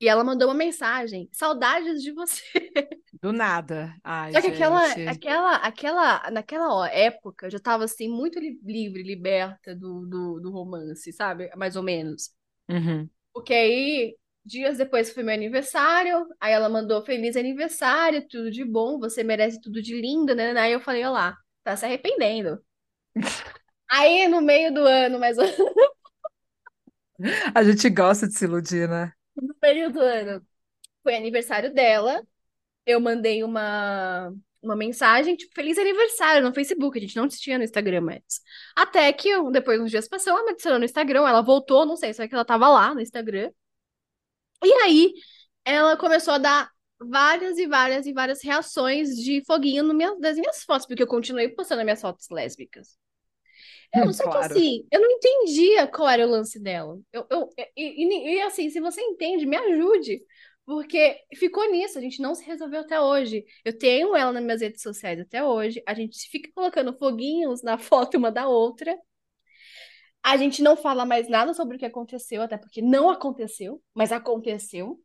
E ela mandou uma mensagem: saudades de você. Do nada. Ai, Só que aquela, gente. aquela, aquela, naquela ó- época, eu já tava assim, muito li- livre, liberta do, do, do romance, sabe? Mais ou menos. Uhum. Porque aí, dias depois foi meu aniversário, aí ela mandou feliz aniversário, tudo de bom, você merece tudo de lindo, né? Aí eu falei, olha lá, tá se arrependendo. Aí, no meio do ano, mais ou A gente gosta de se iludir, né? no meio do ano, foi aniversário dela, eu mandei uma, uma mensagem, tipo, feliz aniversário no Facebook, a gente não tinha no Instagram antes. Até que, eu- depois uns dias passou, ela me adicionou no Instagram, ela voltou, não sei, só que ela tava lá no Instagram. E aí, ela começou a dar várias e várias e várias reações de foguinho no minha, das minhas fotos, porque eu continuei postando as minhas fotos lésbicas. Eu, só que Claro. assim, eu não entendia qual era o lance dela. Eu, eu, e, e- e, assim, se você entende, me ajude. Porque ficou nisso, a gente não se resolveu até hoje. Eu tenho ela nas minhas redes sociais até hoje. A gente fica colocando foguinhos na foto uma da outra. A gente não fala mais nada sobre o que aconteceu, até porque não aconteceu, mas aconteceu.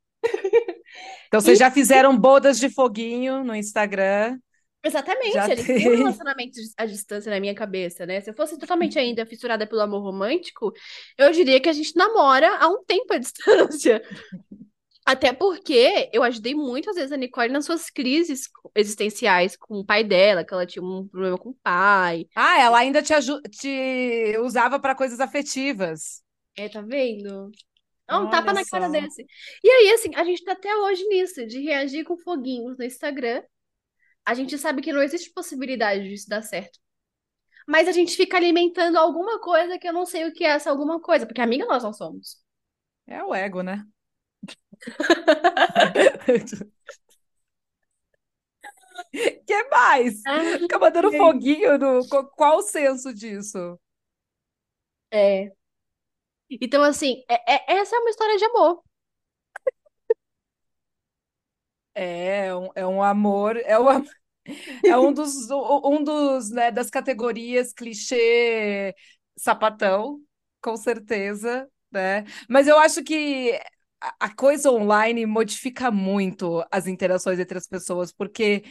Então, vocês já fizeram bodas de foguinho no Instagram. Exatamente, Já a gente tem um relacionamento à distância na minha cabeça, né? Se eu fosse totalmente ainda fissurada pelo amor romântico, eu diria que a gente namora há um tempo à distância. Até porque eu ajudei muitas vezes a Nicole nas suas crises existenciais com o pai dela, que ela tinha um problema com o pai. Ah, ela ainda te, te usava para coisas afetivas. É, tá vendo? É um Olha tapa na cara só. desse. E aí, assim, a gente tá até hoje nisso, de reagir com foguinhos no Instagram. A gente sabe que não existe possibilidade disso dar certo. Mas a gente fica alimentando alguma coisa que eu não sei o que é essa alguma coisa, porque amiga nós não somos. É o ego, né? que mais? Fica mandando foguinho no. qu- Qual o senso disso? É. Então, assim, é- é- essa é uma história de amor. É um, é um amor, é, um, é um dos, um dos, né, das categorias clichê sapatão, com certeza, né? Mas eu acho que a coisa online modifica muito as interações entre as pessoas, porque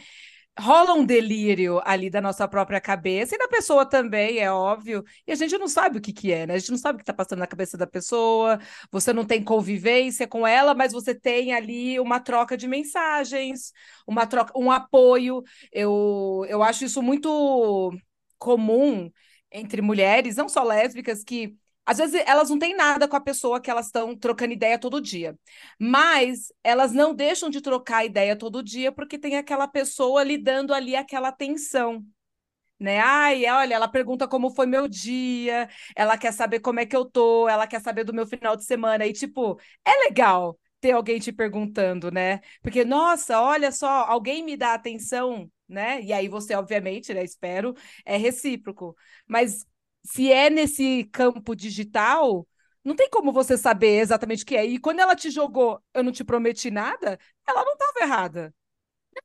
rola um delírio ali da nossa própria cabeça e da pessoa também, é óbvio. E a gente não sabe o que que é, né? A gente não sabe o que está passando na cabeça da pessoa. Você não tem convivência com ela, mas você tem ali uma troca de mensagens, uma troca, um apoio. Eu, eu acho isso muito comum entre mulheres, não só lésbicas, que às vezes elas não têm nada com a pessoa que elas estão trocando ideia todo dia. Mas elas não deixam de trocar ideia todo dia porque tem aquela pessoa lhe dando ali aquela atenção. Né? Ai, olha, ela pergunta como foi meu dia, ela quer saber como é que eu tô, ela quer saber do meu final de semana. E, tipo, é legal ter alguém te perguntando, né? Porque, nossa, olha só, alguém me dá atenção, né? E aí você, obviamente, né, espero, é recíproco. Mas se é nesse campo digital, não tem como você saber exatamente o que é. E quando ela te jogou, eu não te prometi nada, ela não estava errada.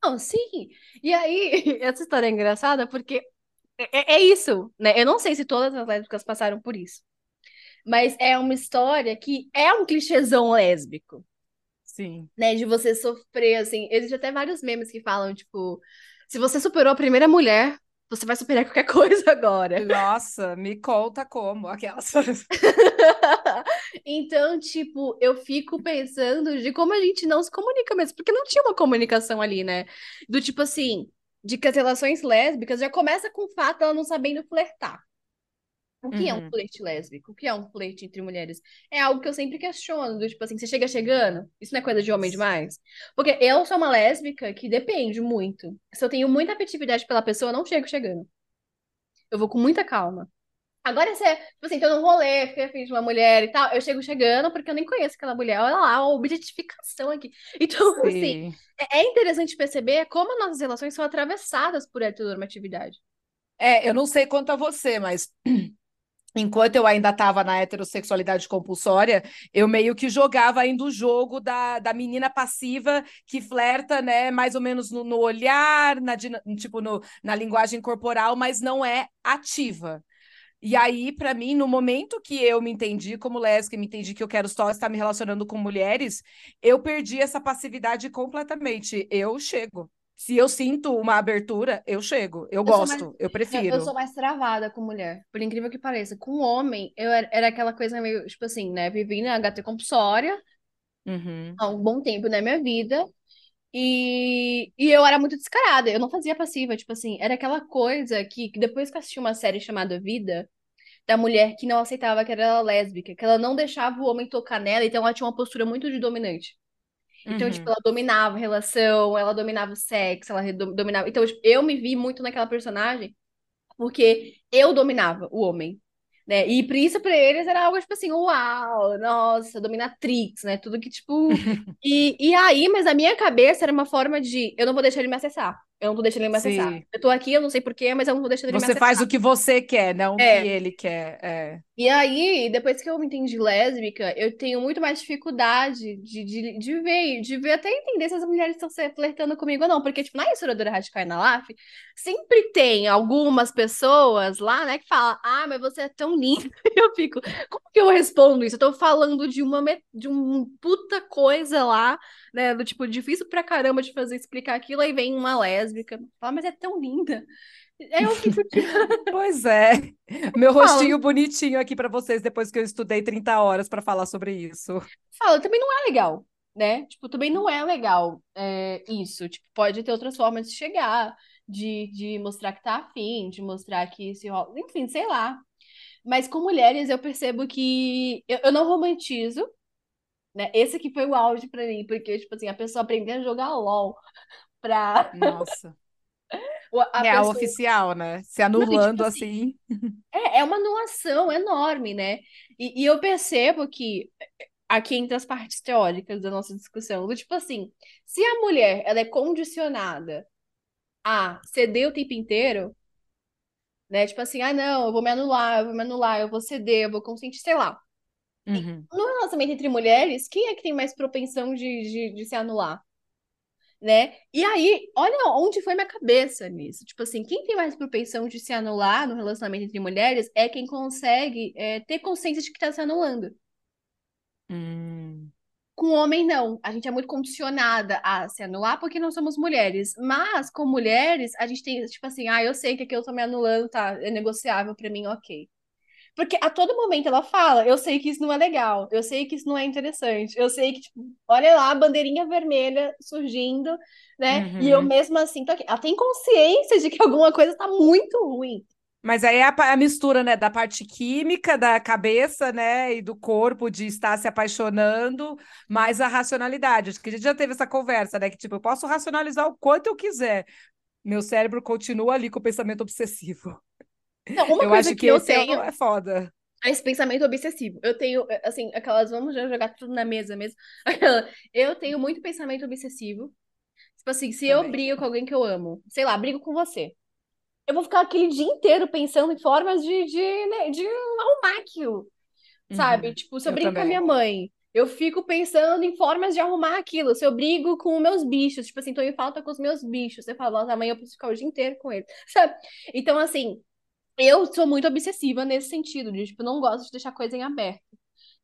Não, sim. E aí, essa história é engraçada porque é, é, isso, né? Eu não sei se todas as lésbicas passaram por isso. Mas é uma história que é um clichêzão lésbico. Sim. Né? De você sofrer, assim. Existem até vários memes que falam, tipo, se você superou a primeira mulher, você vai superar qualquer coisa agora. Nossa, me conta como, aquelas. então, tipo, eu fico pensando de como a gente não se comunica mesmo, porque não tinha uma comunicação ali, né? Do tipo assim, de que as relações lésbicas já começa com o fato dela não sabendo flertar. O que uhum. é um uhum. flerte lésbico? O que é um flerte entre mulheres? É algo que eu sempre questiono, do tipo assim, você chega chegando? Isso não é coisa de homem demais? Porque eu sou uma lésbica que depende muito. Se eu tenho muita afetividade pela pessoa, eu não chego chegando. Eu vou com muita calma. Agora, se é, tipo assim, tô num rolê, fiquei afim de uma mulher e tal, eu chego chegando porque eu nem conheço aquela mulher. Olha lá, a objetificação aqui. Então, Sim. assim, é, é interessante perceber como nossas relações são atravessadas por heteronormatividade. É, eu não sei quanto a você, mas enquanto eu ainda estava na heterossexualidade compulsória, eu meio que jogava ainda o jogo da, da menina passiva que flerta, né, mais ou menos no, no olhar, na, tipo, no, na linguagem corporal, mas não é ativa. E aí, para mim, no momento que eu me entendi como lésbica, me entendi que eu quero só estar me relacionando com mulheres, eu perdi essa passividade completamente. Eu chego. Se eu sinto uma abertura, eu chego. Eu, eu gosto, mais, eu prefiro. Eu sou mais travada com mulher, por incrível que pareça. Com homem, eu era, era aquela coisa meio, tipo assim, né? Vivi na HT compulsória uhum. há um bom tempo na minha vida. E, e eu era muito descarada, eu não fazia passiva, tipo assim, era aquela coisa que, que depois que eu assisti uma série chamada Vida, da mulher que não aceitava que era lésbica, que ela não deixava o homem tocar nela, então ela tinha uma postura muito de dominante. Então, uhum. tipo, ela dominava a relação, ela dominava o sexo, ela dominava. Então, tipo, eu me vi muito naquela personagem porque eu dominava o homem. Né? E por isso para eles era algo tipo assim, uau, nossa, dominatrix, né? Tudo que tipo. e, e aí, mas a minha cabeça era uma forma de eu não vou deixar ele me acessar. Eu não vou deixar ele me acessar. Sim. Eu tô aqui, eu não sei porquê, mas eu não vou deixar ele você me acessar. Você faz o que você quer, não o é. que ele quer. É. E aí, depois que eu me entendi lésbica, eu tenho muito mais dificuldade de, de, de ver, de ver até entender se as mulheres estão flertando comigo ou não. Porque, tipo, na Insuradora Radical e na LAF, sempre tem algumas pessoas lá, né, que falam, ah, mas você é tão linda. Eu fico, como que eu respondo isso? Eu tô falando de uma de um puta coisa lá, né, do tipo, difícil pra caramba de fazer explicar aquilo, aí vem uma lésbica, fala, mas é tão linda. Aí eu fico tipo... Pois é. Meu rostinho Fala. bonitinho aqui para vocês depois que eu estudei 30 horas para falar sobre isso. Fala, também não é legal, né? Tipo, também não é legal é, isso. Tipo, pode ter outras formas de chegar, de, de mostrar que tá afim, de mostrar que se rola. Enfim, sei lá. Mas com mulheres eu percebo que eu, eu não romantizo, né? Esse aqui foi o auge para mim, porque, tipo assim, a pessoa aprender a jogar LOL pra. Nossa. A é pessoa... oficial, né? Se anulando Não, tipo assim. assim. É, é uma anulação enorme, né? E, e, eu percebo que aqui entre as partes teóricas da nossa discussão, do tipo assim, se a mulher ela é condicionada a ceder o tempo inteiro, né? Tipo assim, ah, não, eu vou me anular, eu vou me anular, eu vou ceder, eu vou consentir, sei lá. Uhum. No relacionamento entre mulheres, quem é que tem mais propensão de, de, de se anular? Né? E aí, olha onde foi minha cabeça nisso. Tipo assim, quem tem mais propensão de se anular no relacionamento entre mulheres é quem consegue é, ter consciência de que está se anulando. Hum. Com homem, não. A gente é muito condicionada a se anular porque não somos mulheres. Mas, com mulheres, a gente tem, tipo assim, ah, eu sei que aqui eu tô me anulando, tá? É negociável pra mim, ok. Porque a todo momento ela fala, eu sei que isso não é legal, eu sei que isso não é interessante, eu sei que, tipo, olha lá, a bandeirinha vermelha surgindo, né? Uhum. E eu uhum. mesmo assim tô aqui. Ela tem consciência de que alguma coisa tá muito ruim. Mas aí é a, a, mistura, né, da parte química da cabeça, né, e do corpo de estar se apaixonando, mais a racionalidade. Acho que a gente já teve essa conversa, né, que tipo, eu posso racionalizar o quanto eu quiser. Meu cérebro continua ali com o pensamento obsessivo. Não, uma eu coisa acho que, que eu é tenho é foda. Esse pensamento obsessivo. Eu tenho, assim, aquelas, vamos já jogar tudo na mesa mesmo. Eu tenho muito pensamento obsessivo. Tipo assim, se Também. eu brigo com alguém que eu amo, sei lá, brigo com você eu vou ficar aquele dia inteiro pensando em formas de, de, né, de arrumar aquilo. Sabe? Uhum, tipo, se eu, eu brigo também. com a minha mãe, eu fico pensando em formas de arrumar aquilo. Se eu brigo com meus bichos, tipo assim, tô em falta com os meus bichos. Você fala, nossa, amanhã eu preciso ficar o dia inteiro com eles. Sabe? Então, assim, eu sou muito obsessiva nesse sentido, de, tipo, não gosto de deixar coisa em aberto,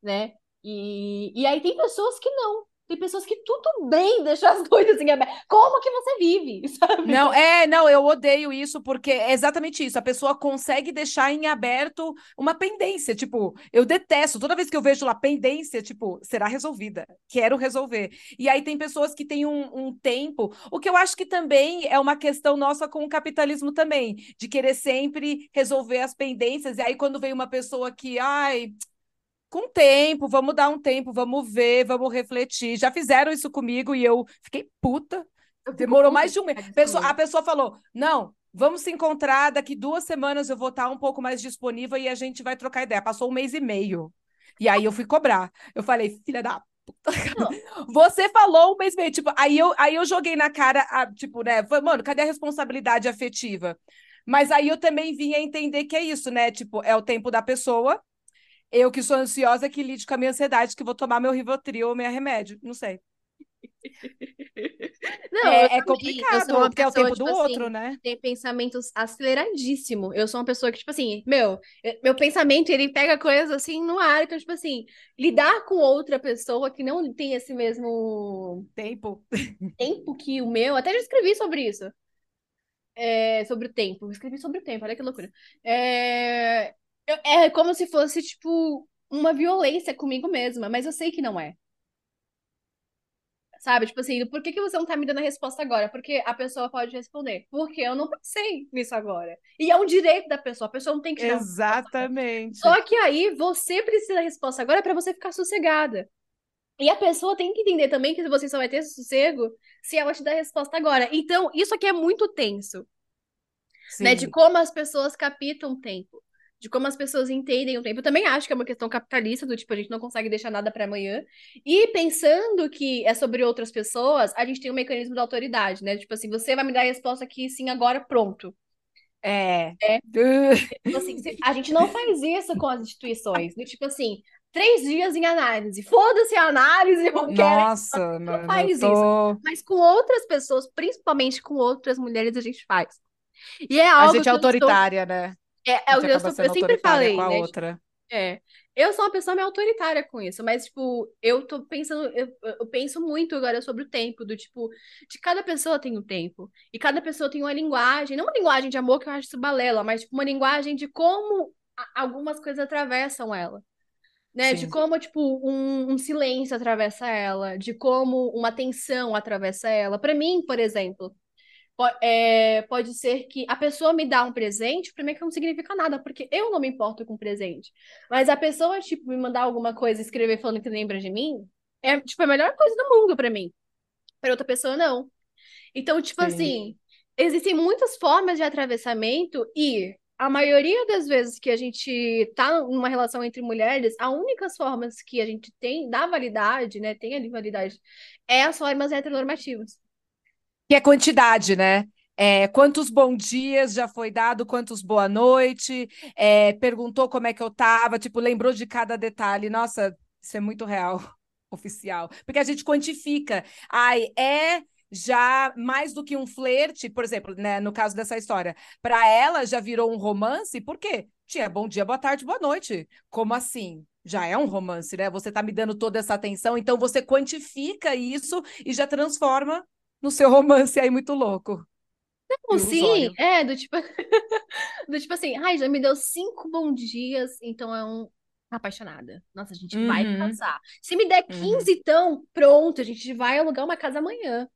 né? E, e aí tem pessoas que não. Tem pessoas que tudo bem deixar as coisas em aberto. Como que você vive, sabe? Não, é, não, eu odeio isso porque é exatamente isso. A pessoa consegue deixar em aberto uma pendência. Tipo, eu detesto. Toda vez que eu vejo lá pendência, tipo, será resolvida. Quero resolver. E aí tem pessoas que têm um, um tempo. O que eu acho que também é uma questão nossa com o capitalismo também, de querer sempre resolver as pendências. E aí, quando vem uma pessoa que, ai com tempo, vamos dar um tempo, vamos ver, vamos refletir. Já fizeram isso comigo e eu fiquei puta. Demorou mais de um mês. Pessoa, a pessoa falou: não, vamos se encontrar, daqui duas semanas eu vou estar um pouco mais disponível e a gente vai trocar ideia. Passou um mês e meio. E aí eu fui cobrar. Eu falei, filha da puta. Você falou um mês e meio. Tipo, aí eu, aí eu joguei na cara, a, tipo, né? Mano, cadê a responsabilidade afetiva? Mas aí eu também vinha entender que é isso, né? Tipo, é o tempo da pessoa eu que sou ansiosa que lide com a minha ansiedade, que vou tomar meu Rivotril ou meu remédio. Não sei. Não, é, é complicado, porque é o tempo tipo do assim, outro, né? Tem pensamentos aceleradíssimo. Eu sou uma pessoa que, tipo assim, meu, meu pensamento, ele pega coisas assim no ar. Então, tipo assim, lidar com outra pessoa que não tem esse mesmo tempo, tempo que o meu, até já escrevi sobre isso. É, sobre o tempo. escrevi sobre o tempo, olha que loucura. É, é como se fosse, tipo, uma violência comigo mesma, mas eu sei que não é. Sabe? Tipo assim, por que, que você não tá me dando a resposta agora? Porque a pessoa pode responder. Porque eu não pensei nisso agora. E é um direito da pessoa. A pessoa não tem que dar Exatamente. Só que aí você precisa da resposta agora para você ficar sossegada. E a pessoa tem que entender também que você só vai ter sossego se ela te der a resposta agora. Então, isso aqui é muito tenso. Né? De como as pessoas captam o tempo de como as pessoas entendem o tempo. Eu também acho que é uma questão capitalista, do tipo, a gente não consegue deixar nada para amanhã. E pensando que é sobre outras pessoas, a gente tem um mecanismo da autoridade, né? Tipo assim, você vai me dar a resposta aqui, sim, agora, pronto. É. é. tipo assim, a gente não faz isso com as instituições. Do tipo assim, três dias em análise. Foda-se a análise, eu Nossa, não, não faz tô... isso. Mas com outras pessoas, principalmente com outras mulheres, a gente faz. E é algo a gente é autoritária, estou... né? É, é que eu, eu sempre falei, né? outra. É. Eu sou uma pessoa meio autoritária com isso, mas, tipo, eu tô pensando, eu, eu, penso muito agora sobre o tempo, do tipo, de cada pessoa tem um tempo. E cada pessoa tem uma linguagem, não uma linguagem de amor que eu acho isso balela, mas, tipo, uma linguagem de como algumas coisas atravessam ela. Né? De como, tipo, um, um silêncio atravessa ela, de como uma tensão atravessa ela. Para mim, por exemplo, é, pode ser que a pessoa me dá um presente, para mim que não significa nada, porque eu não me importo com presente. Mas a pessoa, tipo, me mandar alguma coisa, escrever falando que lembra de mim, é, tipo, a melhor coisa do mundo para mim. Para outra pessoa, não. Então, tipo Sim. assim, existem muitas formas de atravessamento e a maioria das vezes que a gente tá numa relação entre mulheres, a única formas que a gente tem da validade, né, tem ali validade, é as formas heteronormativas. Que é quantidade, né? É, quantos bons dias já foi dado, quantos boa noite, é, perguntou como é que eu tava, tipo, lembrou de cada detalhe. Nossa, isso é muito real, oficial. Porque a gente quantifica. Ai, é já mais do que um flerte, por exemplo, né, no caso dessa história, para ela já virou um romance, por quê? Tinha bom dia, boa tarde, boa noite. Como assim? Já é um romance, né? Você tá me dando toda essa atenção, então você quantifica isso e já transforma no seu romance aí muito louco. Não, sim, é, do tipo, do tipo assim, ai, já me deu cinco bons dias, então é um apaixonada. Nossa, a gente uhum. vai casar. Se me der 15, uhum. então, pronto, a gente vai alugar uma casa amanhã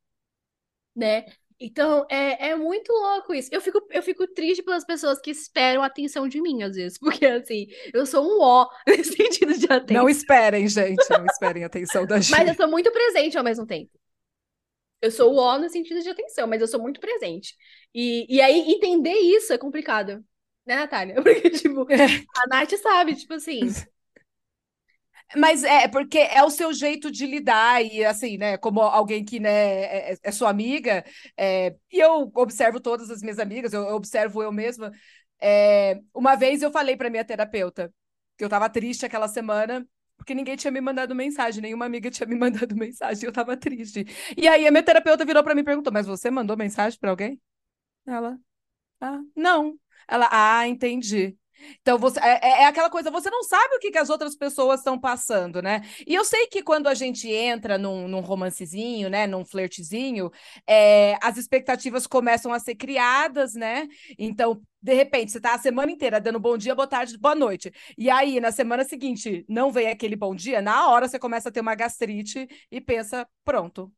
né? Então, é, é muito louco isso. Eu fico, eu fico triste pelas pessoas que esperam atenção de mim, às vezes. Porque, assim, eu sou um ó nesse sentido de atenção. Não esperem, gente. Não esperem atenção da gente. Mas eu sou muito presente ao mesmo tempo. Eu sou o ó no sentido de atenção, mas eu sou muito presente. E, e aí, entender isso é complicado. Né, Natália? Porque, tipo, é. a Nath sabe, tipo assim... Mas é porque é o seu jeito de lidar, e assim, né, como alguém que né, é, é, é sua amiga, é, e eu observo todas as minhas amigas, eu, eu observo eu mesma. É, uma vez eu falei para minha terapeuta que eu estava triste aquela semana, porque ninguém tinha me mandado mensagem, nenhuma amiga tinha me mandado mensagem, eu estava triste. E aí a minha terapeuta virou para mim e perguntou: Mas você mandou mensagem para alguém? Ela, ah, não. Ela, ah, entendi. Então, você, é, é, é aquela coisa, você não sabe o que, que as outras pessoas estão passando, né? E eu sei que quando a gente entra num, num romancezinho, né, num flertezinho, é, as expectativas começam a ser criadas, né? Então, de repente, você tá a semana inteira dando bom dia, boa tarde, boa noite. E aí, na semana seguinte, não vem aquele bom dia, na hora você começa a ter uma gastrite e pensa, pronto,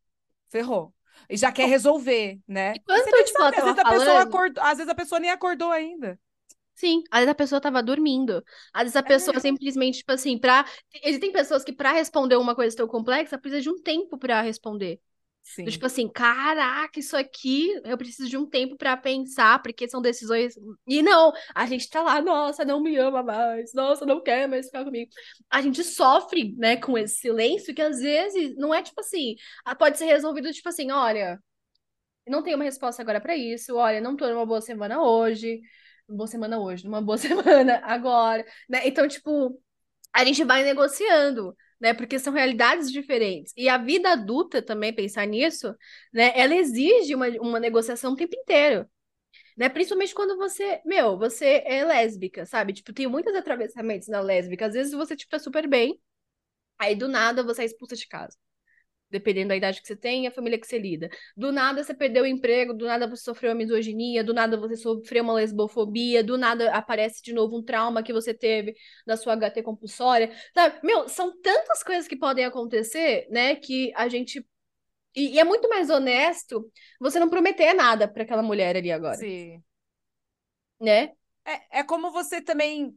ferrou. E já quer resolver, né? E quanto, tipo, sabe, às, vezes a pessoa acordou, às vezes a pessoa nem acordou ainda. Sim, às vezes a pessoa tava dormindo. Às vezes a pessoa é. simplesmente, tipo assim, pra. Existem pessoas que, para responder uma coisa tão complexa, precisa de um tempo para responder. Sim. Tipo assim, caraca, isso aqui eu preciso de um tempo para pensar, porque são decisões. E não, a gente tá lá, nossa, não me ama mais, nossa, não quer mais ficar comigo. A gente sofre, né, com esse silêncio que às vezes não é tipo assim, pode ser resolvido tipo assim, olha, não tenho uma resposta agora para isso, olha, não tô numa boa semana hoje boa semana hoje, numa boa semana agora, né? Então, tipo, a gente vai negociando, né? Porque são realidades diferentes. E a vida adulta também, pensar nisso, né? Ela exige uma, uma negociação o tempo inteiro. Né? Principalmente quando você, meu, você é lésbica, sabe? Tipo, tem muitos atravessamentos na lésbica. Às vezes você, tipo, tá super bem, aí do nada você é expulsa de casa dependendo da idade que você tem e a família que você lida. Do nada você perdeu o emprego, do nada você sofreu uma misoginia, do nada você sofreu uma lesbofobia, do nada aparece de novo um trauma que você teve da sua HT compulsória. Sabe? Meu, são tantas coisas que podem acontecer, né, que a gente e, e é muito mais honesto você não prometer nada para aquela mulher ali agora. Sim. Né? É, é como você também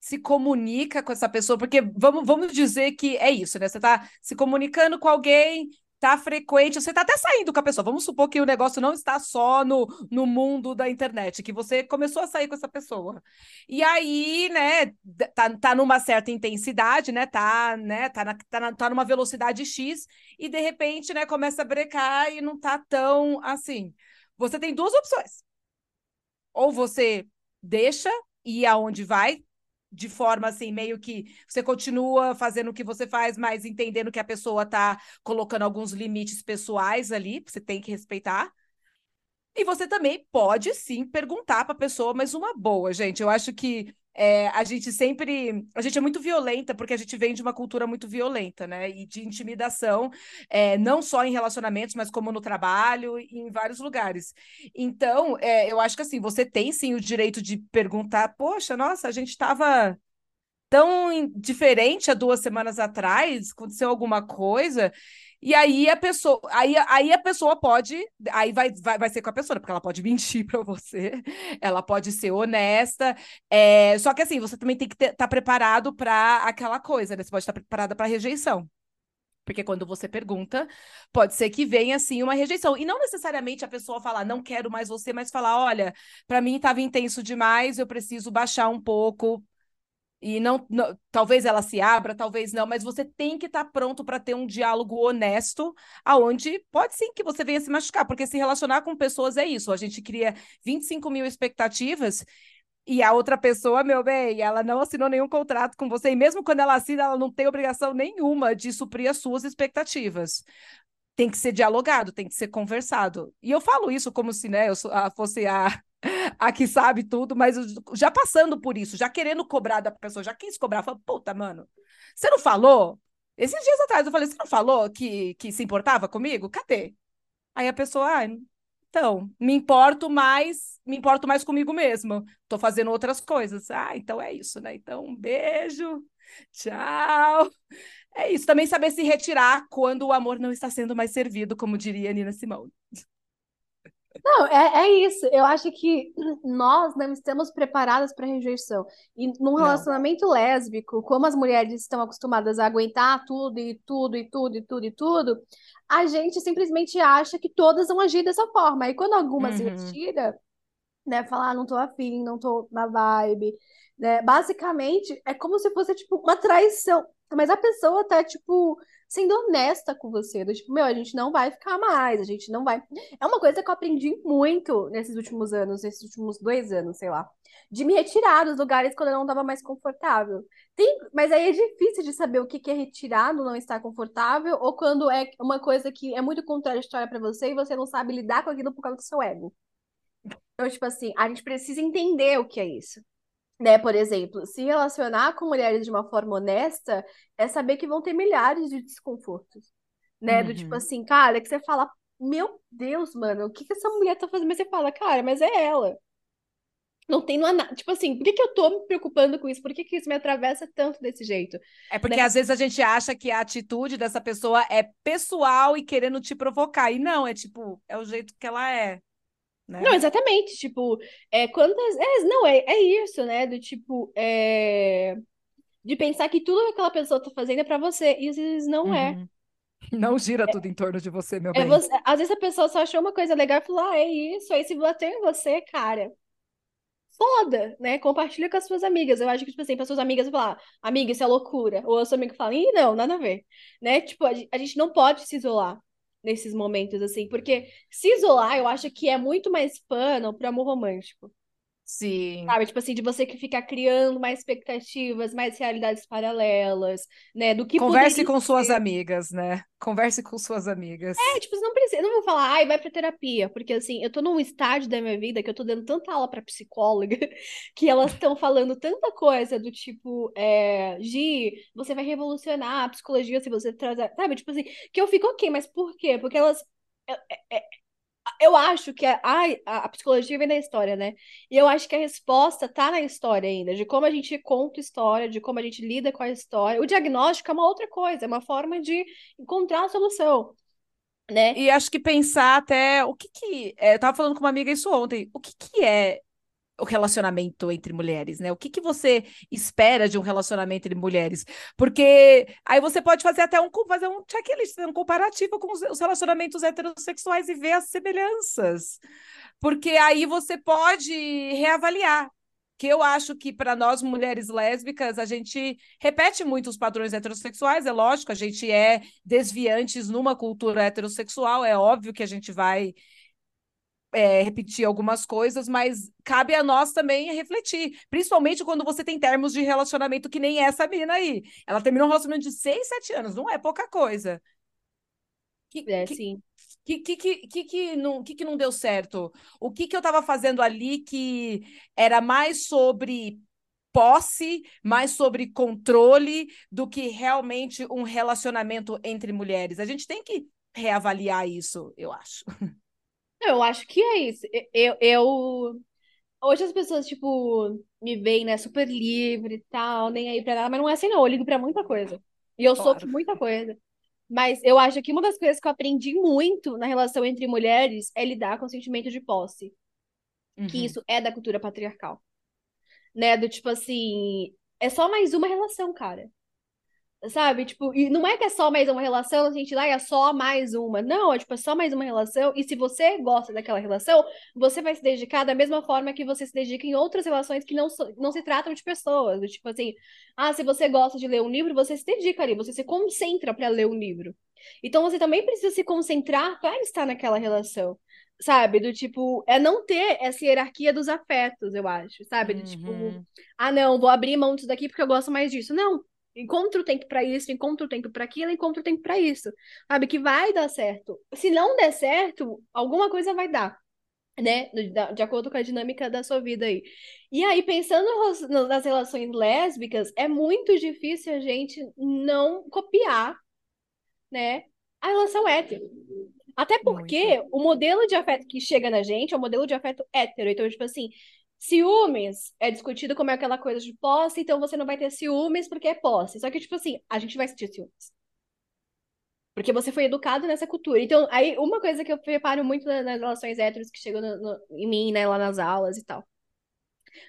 se comunica com essa pessoa, porque vamos, vamos dizer que é isso, né? Você está se comunicando com alguém, tá frequente, você tá até saindo com a pessoa. Vamos supor que o negócio não está só no, no mundo da internet, que você começou a sair com essa pessoa. E aí, né, tá, tá numa certa intensidade, né? Tá, né, tá, na, tá, na, tá numa velocidade X, e de repente, né, começa a brecar e não tá tão assim. Você tem duas opções. Ou você deixa ir aonde vai, de forma assim, meio que você continua fazendo o que você faz, mas entendendo que a pessoa tá colocando alguns limites pessoais ali, você tem que respeitar. E você também pode sim perguntar para a pessoa, mas uma boa, gente. Eu acho que é, a gente sempre. A gente é muito violenta, porque a gente vem de uma cultura muito violenta, né? E de intimidação, é, não só em relacionamentos, mas como no trabalho e em vários lugares. Então, é, eu acho que assim, você tem sim o direito de perguntar: poxa, nossa, a gente estava tão diferente há duas semanas atrás, aconteceu alguma coisa. E aí a pessoa, aí, aí a pessoa pode, aí vai, vai, vai ser com a pessoa, porque ela pode mentir para você, ela pode ser honesta. É, só que assim, você também tem que estar tá preparado para aquela coisa, né? Você pode estar tá preparada para rejeição. Porque quando você pergunta, pode ser que venha assim uma rejeição. E não necessariamente a pessoa falar, não quero mais você, mas falar, olha, para mim estava intenso demais, eu preciso baixar um pouco e não, não, talvez ela se abra, talvez não, mas você tem que estar tá pronto para ter um diálogo honesto, aonde pode sim que você venha se machucar, porque se relacionar com pessoas é isso. A gente cria 25 mil expectativas e a outra pessoa, meu bem, ela não assinou nenhum contrato com você, e mesmo quando ela assina, ela não tem obrigação nenhuma de suprir as suas expectativas. tem que ser dialogado, tem que ser conversado. E eu falo isso como se né, eu fosse a, a que sabe tudo, mas já passando por isso, já querendo cobrar da pessoa, já quis cobrar, fala, puta, mano, você não falou? Esses dias atrás eu falei, você não falou que, que se importava comigo? Cadê? Aí a pessoa, ah, então, me importo mais, me importo mais comigo mesmo. Tô fazendo outras coisas. Ah, então é isso, né? Então, um beijo, tchau. É isso, também saber se retirar quando o amor não está sendo mais servido, como diria Nina Simone. Não, é, é isso. Eu acho que nós não estamos preparadas para rejeição. E num relacionamento não. lésbico, como as mulheres estão acostumadas a aguentar tudo e tudo e tudo e tudo e tudo, a gente simplesmente acha que todas vão agir dessa forma. E quando alguma uhum. se retira, né, falar, ah, não tô afim, não tô na vibe, né? Basicamente, é como se fosse tipo uma traição. Mas a pessoa tá tipo sendo honesta com você, do tipo, meu, a gente não vai ficar mais, a gente não vai. É uma coisa que eu aprendi muito nesses últimos anos, nesses últimos dois anos, sei lá, de me retirar dos lugares quando eu não estava mais confortável. Tem... Mas aí é difícil de saber o que é retirado, não estar confortável, ou quando é uma coisa que é muito contraditória para você e você não sabe lidar com aquilo por causa do seu ego. Então, tipo assim, a gente precisa entender o que é isso né, por exemplo, se relacionar com mulheres de uma forma honesta é saber que vão ter milhares de desconfortos, né, uhum. do tipo uhum. assim, cara, que você fala, meu Deus, mano, o que que essa mulher tá fazendo? Mas você fala, cara, mas é ela. Não tem nada, tipo assim, por que que eu tô me preocupando com isso? Por que que isso me atravessa tanto desse jeito? É porque né? às vezes a gente acha que a atitude dessa pessoa é pessoal e querendo te provocar, e não, é tipo, é o jeito que ela é. Né? Não, exatamente. Tipo, é, quantas. É, não, é, é isso, né? Do tipo. É... De pensar que tudo que aquela pessoa tá fazendo é pra você. E às vezes não é. uhum. é. Não gira tudo em torno de você, meu é bem. Você... Às vezes a pessoa só achou uma coisa legal e falou: ah, é isso. Aí se bater em você, cara. Foda, né? Compartilha com as suas amigas. Eu acho que, tipo assim, para suas amigas falar, amiga, isso é loucura. Ou a sua amiga fala, ih, não, nada a ver. Né? Tipo, a gente não pode se isolar nesses momentos, assim, porque se isolar, eu acho que é muito mais pano para amor romântico. Sim. Sabe, tipo assim, de você que ficar criando mais expectativas, mais realidades paralelas, né? Do que Converse com ser. suas amigas, né? Converse com suas amigas. É, tipo, você não precisa, não vou falar, ai, vai pra terapia, porque assim, eu tô num estágio da minha vida que eu tô dando tanta aula pra psicóloga que elas estão falando tanta coisa do tipo, é, Gi, você vai revolucionar a psicologia se você trazer, sabe? Tipo assim, que eu fico ok, mas por quê? Porque elas. É, é, é eu acho que a, a, a, psicologia vem da história, né? E eu acho que a resposta tá na história ainda, de como a gente conta história, de como a gente lida com a história. O diagnóstico é uma outra coisa, é uma forma de encontrar a solução. Né? E acho que pensar até o que que. É, eu tava falando com uma amiga isso ontem. O que que é o relacionamento entre mulheres, né? O que, que você espera de um relacionamento entre mulheres? Porque aí você pode fazer até um fazer um checklist, um comparativo com os, os relacionamentos heterossexuais e ver as semelhanças. Porque aí você pode reavaliar que eu acho que para nós mulheres lésbicas a gente repete muito os padrões heterossexuais, é lógico, a gente é desviantes numa cultura heterossexual, é óbvio que a gente vai é, repetir algumas coisas, mas cabe a nós também refletir, principalmente quando você tem termos de relacionamento que nem essa menina aí. Ela terminou um relacionamento de seis, sete anos, não é pouca coisa. Que, é, que, sim. Que, que, que, que, que, não, que, que não deu certo? O que, que eu estava fazendo ali que era mais sobre posse, mais sobre controle do que realmente um relacionamento entre mulheres? A gente tem que reavaliar isso, eu acho. Eu acho que é isso. Eu, eu... Hoje as pessoas, tipo, me veem, né, super livre e tal, nem aí pra nada, mas não é assim, não. Eu ligo pra muita coisa. E eu claro. sofro muita coisa. Mas eu acho que uma das coisas que eu aprendi muito na relação entre mulheres é lidar com o sentimento de posse. Uhum. Que isso é da cultura patriarcal. Né? Do tipo assim, é só mais uma relação, cara. Sabe? Tipo, e não é que é só mais uma relação, a gente lá é só mais uma. Não, é tipo, é só mais uma relação. E se você gosta daquela relação, você vai se dedicar da mesma forma que você se dedica em outras relações que não, não se tratam de pessoas. Tipo assim, ah, se você gosta de ler um livro, você se dedica ali, você se concentra para ler um livro. Então você também precisa se concentrar para estar naquela relação. Sabe? Do tipo, é não ter essa hierarquia dos afetos, eu acho. Sabe? Do tipo, uhum. ah, não, vou abrir mão disso daqui porque eu gosto mais disso. Não Encontra o tempo para isso, encontra o tempo para aquilo, encontra o tempo para isso. Sabe que vai dar certo. Se não der certo, alguma coisa vai dar, né? De, de acordo com a dinâmica da sua vida aí. E aí, pensando nas relações lésbicas, é muito difícil a gente não copiar, né? A relação hétero. Até porque muito. o modelo de afeto que chega na gente é o modelo de afeto hétero. Então, tipo assim, Ciúmes é discutido como é aquela coisa de posse, então você não vai ter ciúmes porque é posse. Só que, tipo assim, a gente vai sentir ciúmes. Porque você foi educado nessa cultura. Então, aí, uma coisa que eu preparo muito nas relações héteros que chegam no, no, em mim, né, lá nas aulas e tal.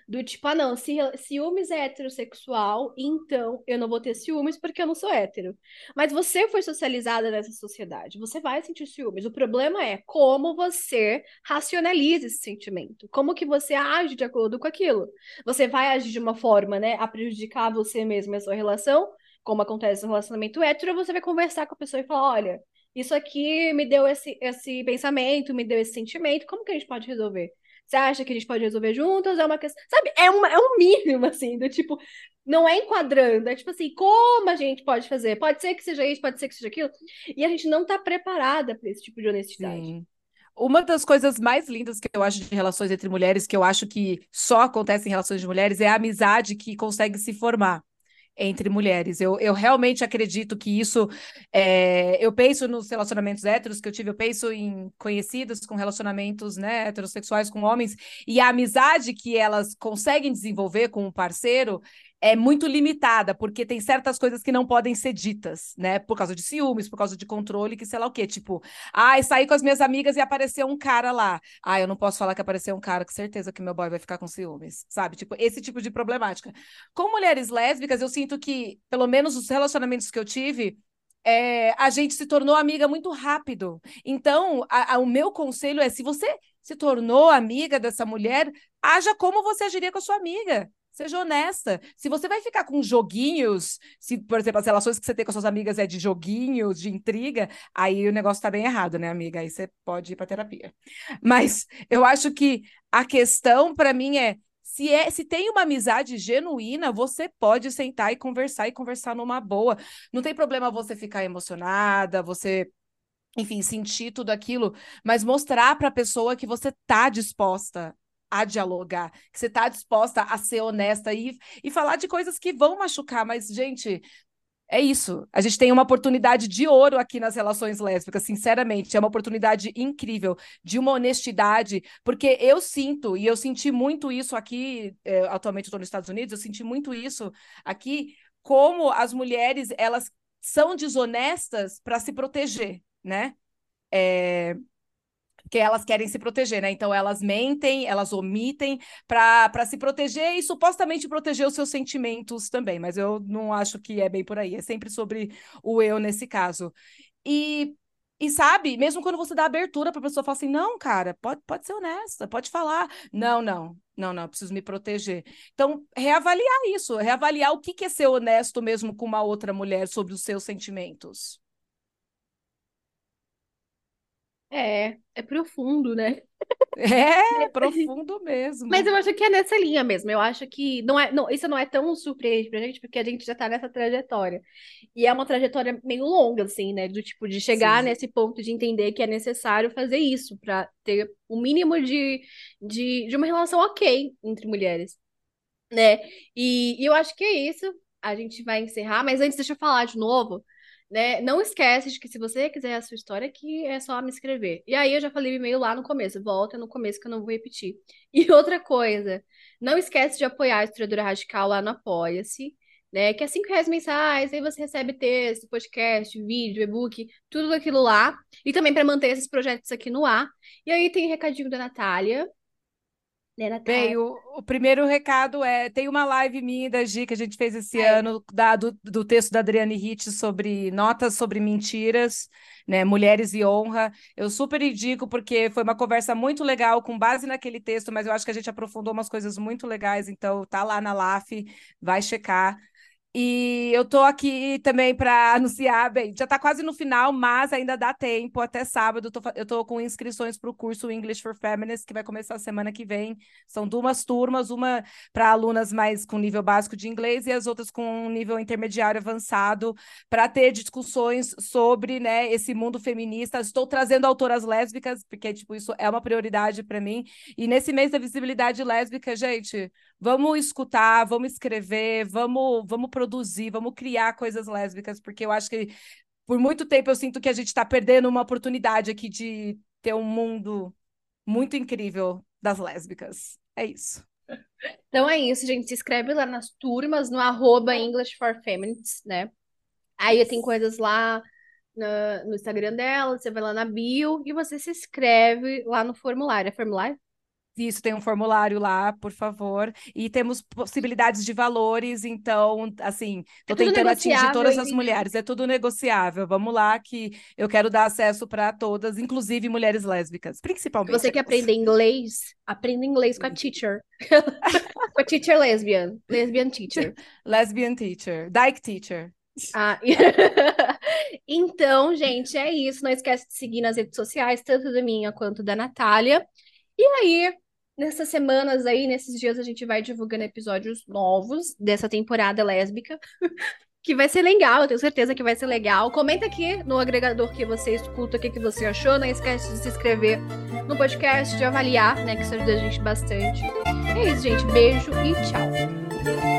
Do tipo, ah, não, se ciúmes é heterossexual, então eu não vou ter ciúmes porque eu não sou hétero. Mas você foi socializada nessa sociedade, você vai sentir ciúmes. O problema é como você racionaliza esse sentimento. Como que você age de acordo com aquilo. Você vai agir de uma forma, né, a prejudicar você mesmo e a sua relação, como acontece no relacionamento hétero, você vai conversar com a pessoa e falar, olha, isso aqui me deu esse, esse pensamento, me deu esse sentimento, como que a gente pode resolver? Você acha que a gente pode resolver juntos? É uma questão. Sabe? É, uma, é um mínimo, assim, do tipo, não é enquadrando, é tipo assim, como a gente pode fazer? Pode ser que seja isso, pode ser que seja aquilo. E a gente não tá preparada para esse tipo de honestidade. Sim. Uma das coisas mais lindas que eu acho de relações entre mulheres, que eu acho que só acontece em relações de mulheres, é a amizade que consegue se formar entre mulheres. Eu, eu realmente acredito que isso. É, eu penso nos relacionamentos héteros que eu tive, eu penso em conhecidas com relacionamentos né, heterossexuais com homens, e a amizade que elas conseguem desenvolver com um parceiro é muito limitada, porque tem certas coisas que não podem ser ditas, né? Por causa de ciúmes, por causa de controle, que sei lá o quê. Tipo, ai, ah, saí com as minhas amigas e apareceu um cara lá. Ah, eu não posso falar que apareceu um cara, com certeza que meu boy vai ficar com ciúmes, sabe? Tipo, esse tipo de problemática. Com mulheres lésbicas, eu sinto que, pelo menos os relacionamentos que eu tive, é, a gente se tornou amiga muito rápido. Então, a, a, o meu conselho é: se você se tornou amiga dessa mulher, haja como você agiria com a sua amiga. Seja honesta. Se você vai ficar com joguinhos, se, por exemplo, as relações que você tem com suas amigas é de joguinhos, de intriga, aí o negócio tá bem errado, né, amiga? Aí você pode ir para terapia. Mas eu acho que a questão para mim é se, é, se tem uma amizade genuína, você pode sentar e conversar e conversar numa boa. Não tem problema você ficar emocionada, você, enfim, sentir tudo aquilo, mas mostrar para a pessoa que você tá disposta a dialogar, que você está disposta a ser honesta e, e falar de coisas que vão machucar, mas, gente, é isso. A gente tem uma oportunidade de ouro aqui nas relações lésbicas, sinceramente. É uma oportunidade incrível, de uma honestidade, porque eu sinto, e eu senti muito isso aqui, é, atualmente estou nos Estados Unidos, eu senti muito isso aqui, como as mulheres, elas são desonestas para se proteger, né? É, porque elas querem se proteger, né? Então elas mentem, elas omitem para se proteger e supostamente proteger os seus sentimentos também, mas eu não acho que é bem por aí, é sempre sobre o eu nesse caso. E e sabe, mesmo quando você dá abertura para a pessoa falar assim, não, cara, pode, pode ser honesta, pode falar. Não, não, não, não, preciso me proteger. Então, reavaliar isso, reavaliar o que, que é ser honesto mesmo com uma outra mulher sobre os seus sentimentos. É, é profundo, né? É, profundo mesmo. Mas eu acho que é nessa linha mesmo. Eu acho que não é, não, isso não é tão surpreendente pra gente, porque a gente já tá nessa trajetória. E é uma trajetória meio longa, assim, né? Do tipo, de chegar Sim. nesse ponto de entender que é necessário fazer isso para ter o mínimo de, de, de uma relação ok entre mulheres, né? E, e eu acho que é isso. A gente vai encerrar, mas antes deixa eu falar de novo né? Não esquece de que se você quiser a sua história, que é só me escrever. E aí eu já falei e-mail lá no começo, volta no começo que eu não vou repetir. E outra coisa, não esquece de apoiar a Historiadora Radical lá no Apoia-se, né? Que é cinco reais mensais, aí você recebe texto, podcast, vídeo, e-book, tudo aquilo lá. E também para manter esses projetos aqui no ar. E aí tem recadinho da Natália, né, Bem, o, o, primeiro recado é: tem uma live minha da Gi que a gente fez esse ano, da, do, do texto da Adriane Hitt sobre notas sobre mentiras, né? Mulheres e honra. Eu super indico, porque foi uma conversa muito legal, com base naquele texto, mas eu acho que a gente aprofundou umas coisas muito legais, então tá lá na LAF, vai checar. E eu tô aqui também para anunciar, bem, já tá quase no final, mas ainda dá tempo, até sábado. Eu tô, eu tô com inscrições para o curso English for Feminists, que vai começar semana que vem. São duas turmas, uma para alunas mais com nível básico de inglês e as outras com nível intermediário avançado, para ter discussões sobre né, esse mundo feminista. Estou trazendo autoras lésbicas, porque tipo, isso é uma prioridade para mim. E nesse mês da visibilidade lésbica, gente, vamos escutar, vamos escrever, vamos, vamos produzir, vamos criar coisas lésbicas, porque eu acho que por muito tempo eu sinto que a gente está perdendo uma oportunidade aqui de ter um mundo muito incrível das lésbicas. É isso. Então é isso, gente. Se inscreve lá nas turmas, no arroba English for Feminists, né? Aí tem coisas lá no, no Instagram dela, você vai lá na bio e você se inscreve lá no formulário. É formulário? Isso, tem um formulário lá, por favor. E temos possibilidades de valores, então, assim, tô é tentando atingir todas as mulheres. É tudo negociável. Vamos lá, que eu quero dar acesso para todas, inclusive mulheres lésbicas, principalmente. Você quer aprender inglês? Aprenda inglês com a teacher. com a teacher lesbian. Lesbian teacher. Lesbian teacher. Dyke teacher. Ah, então, gente, é isso. Não esquece de seguir nas redes sociais, tanto da minha quanto da Natália. E aí, nessas semanas aí, nesses dias, a gente vai divulgando episódios novos dessa temporada lésbica. que vai ser legal, eu tenho certeza que vai ser legal. Comenta aqui no agregador que você escuta o que, que você achou. Não esquece de se inscrever no podcast, de avaliar, né? Que isso ajuda a gente bastante. É isso, gente. Beijo e tchau.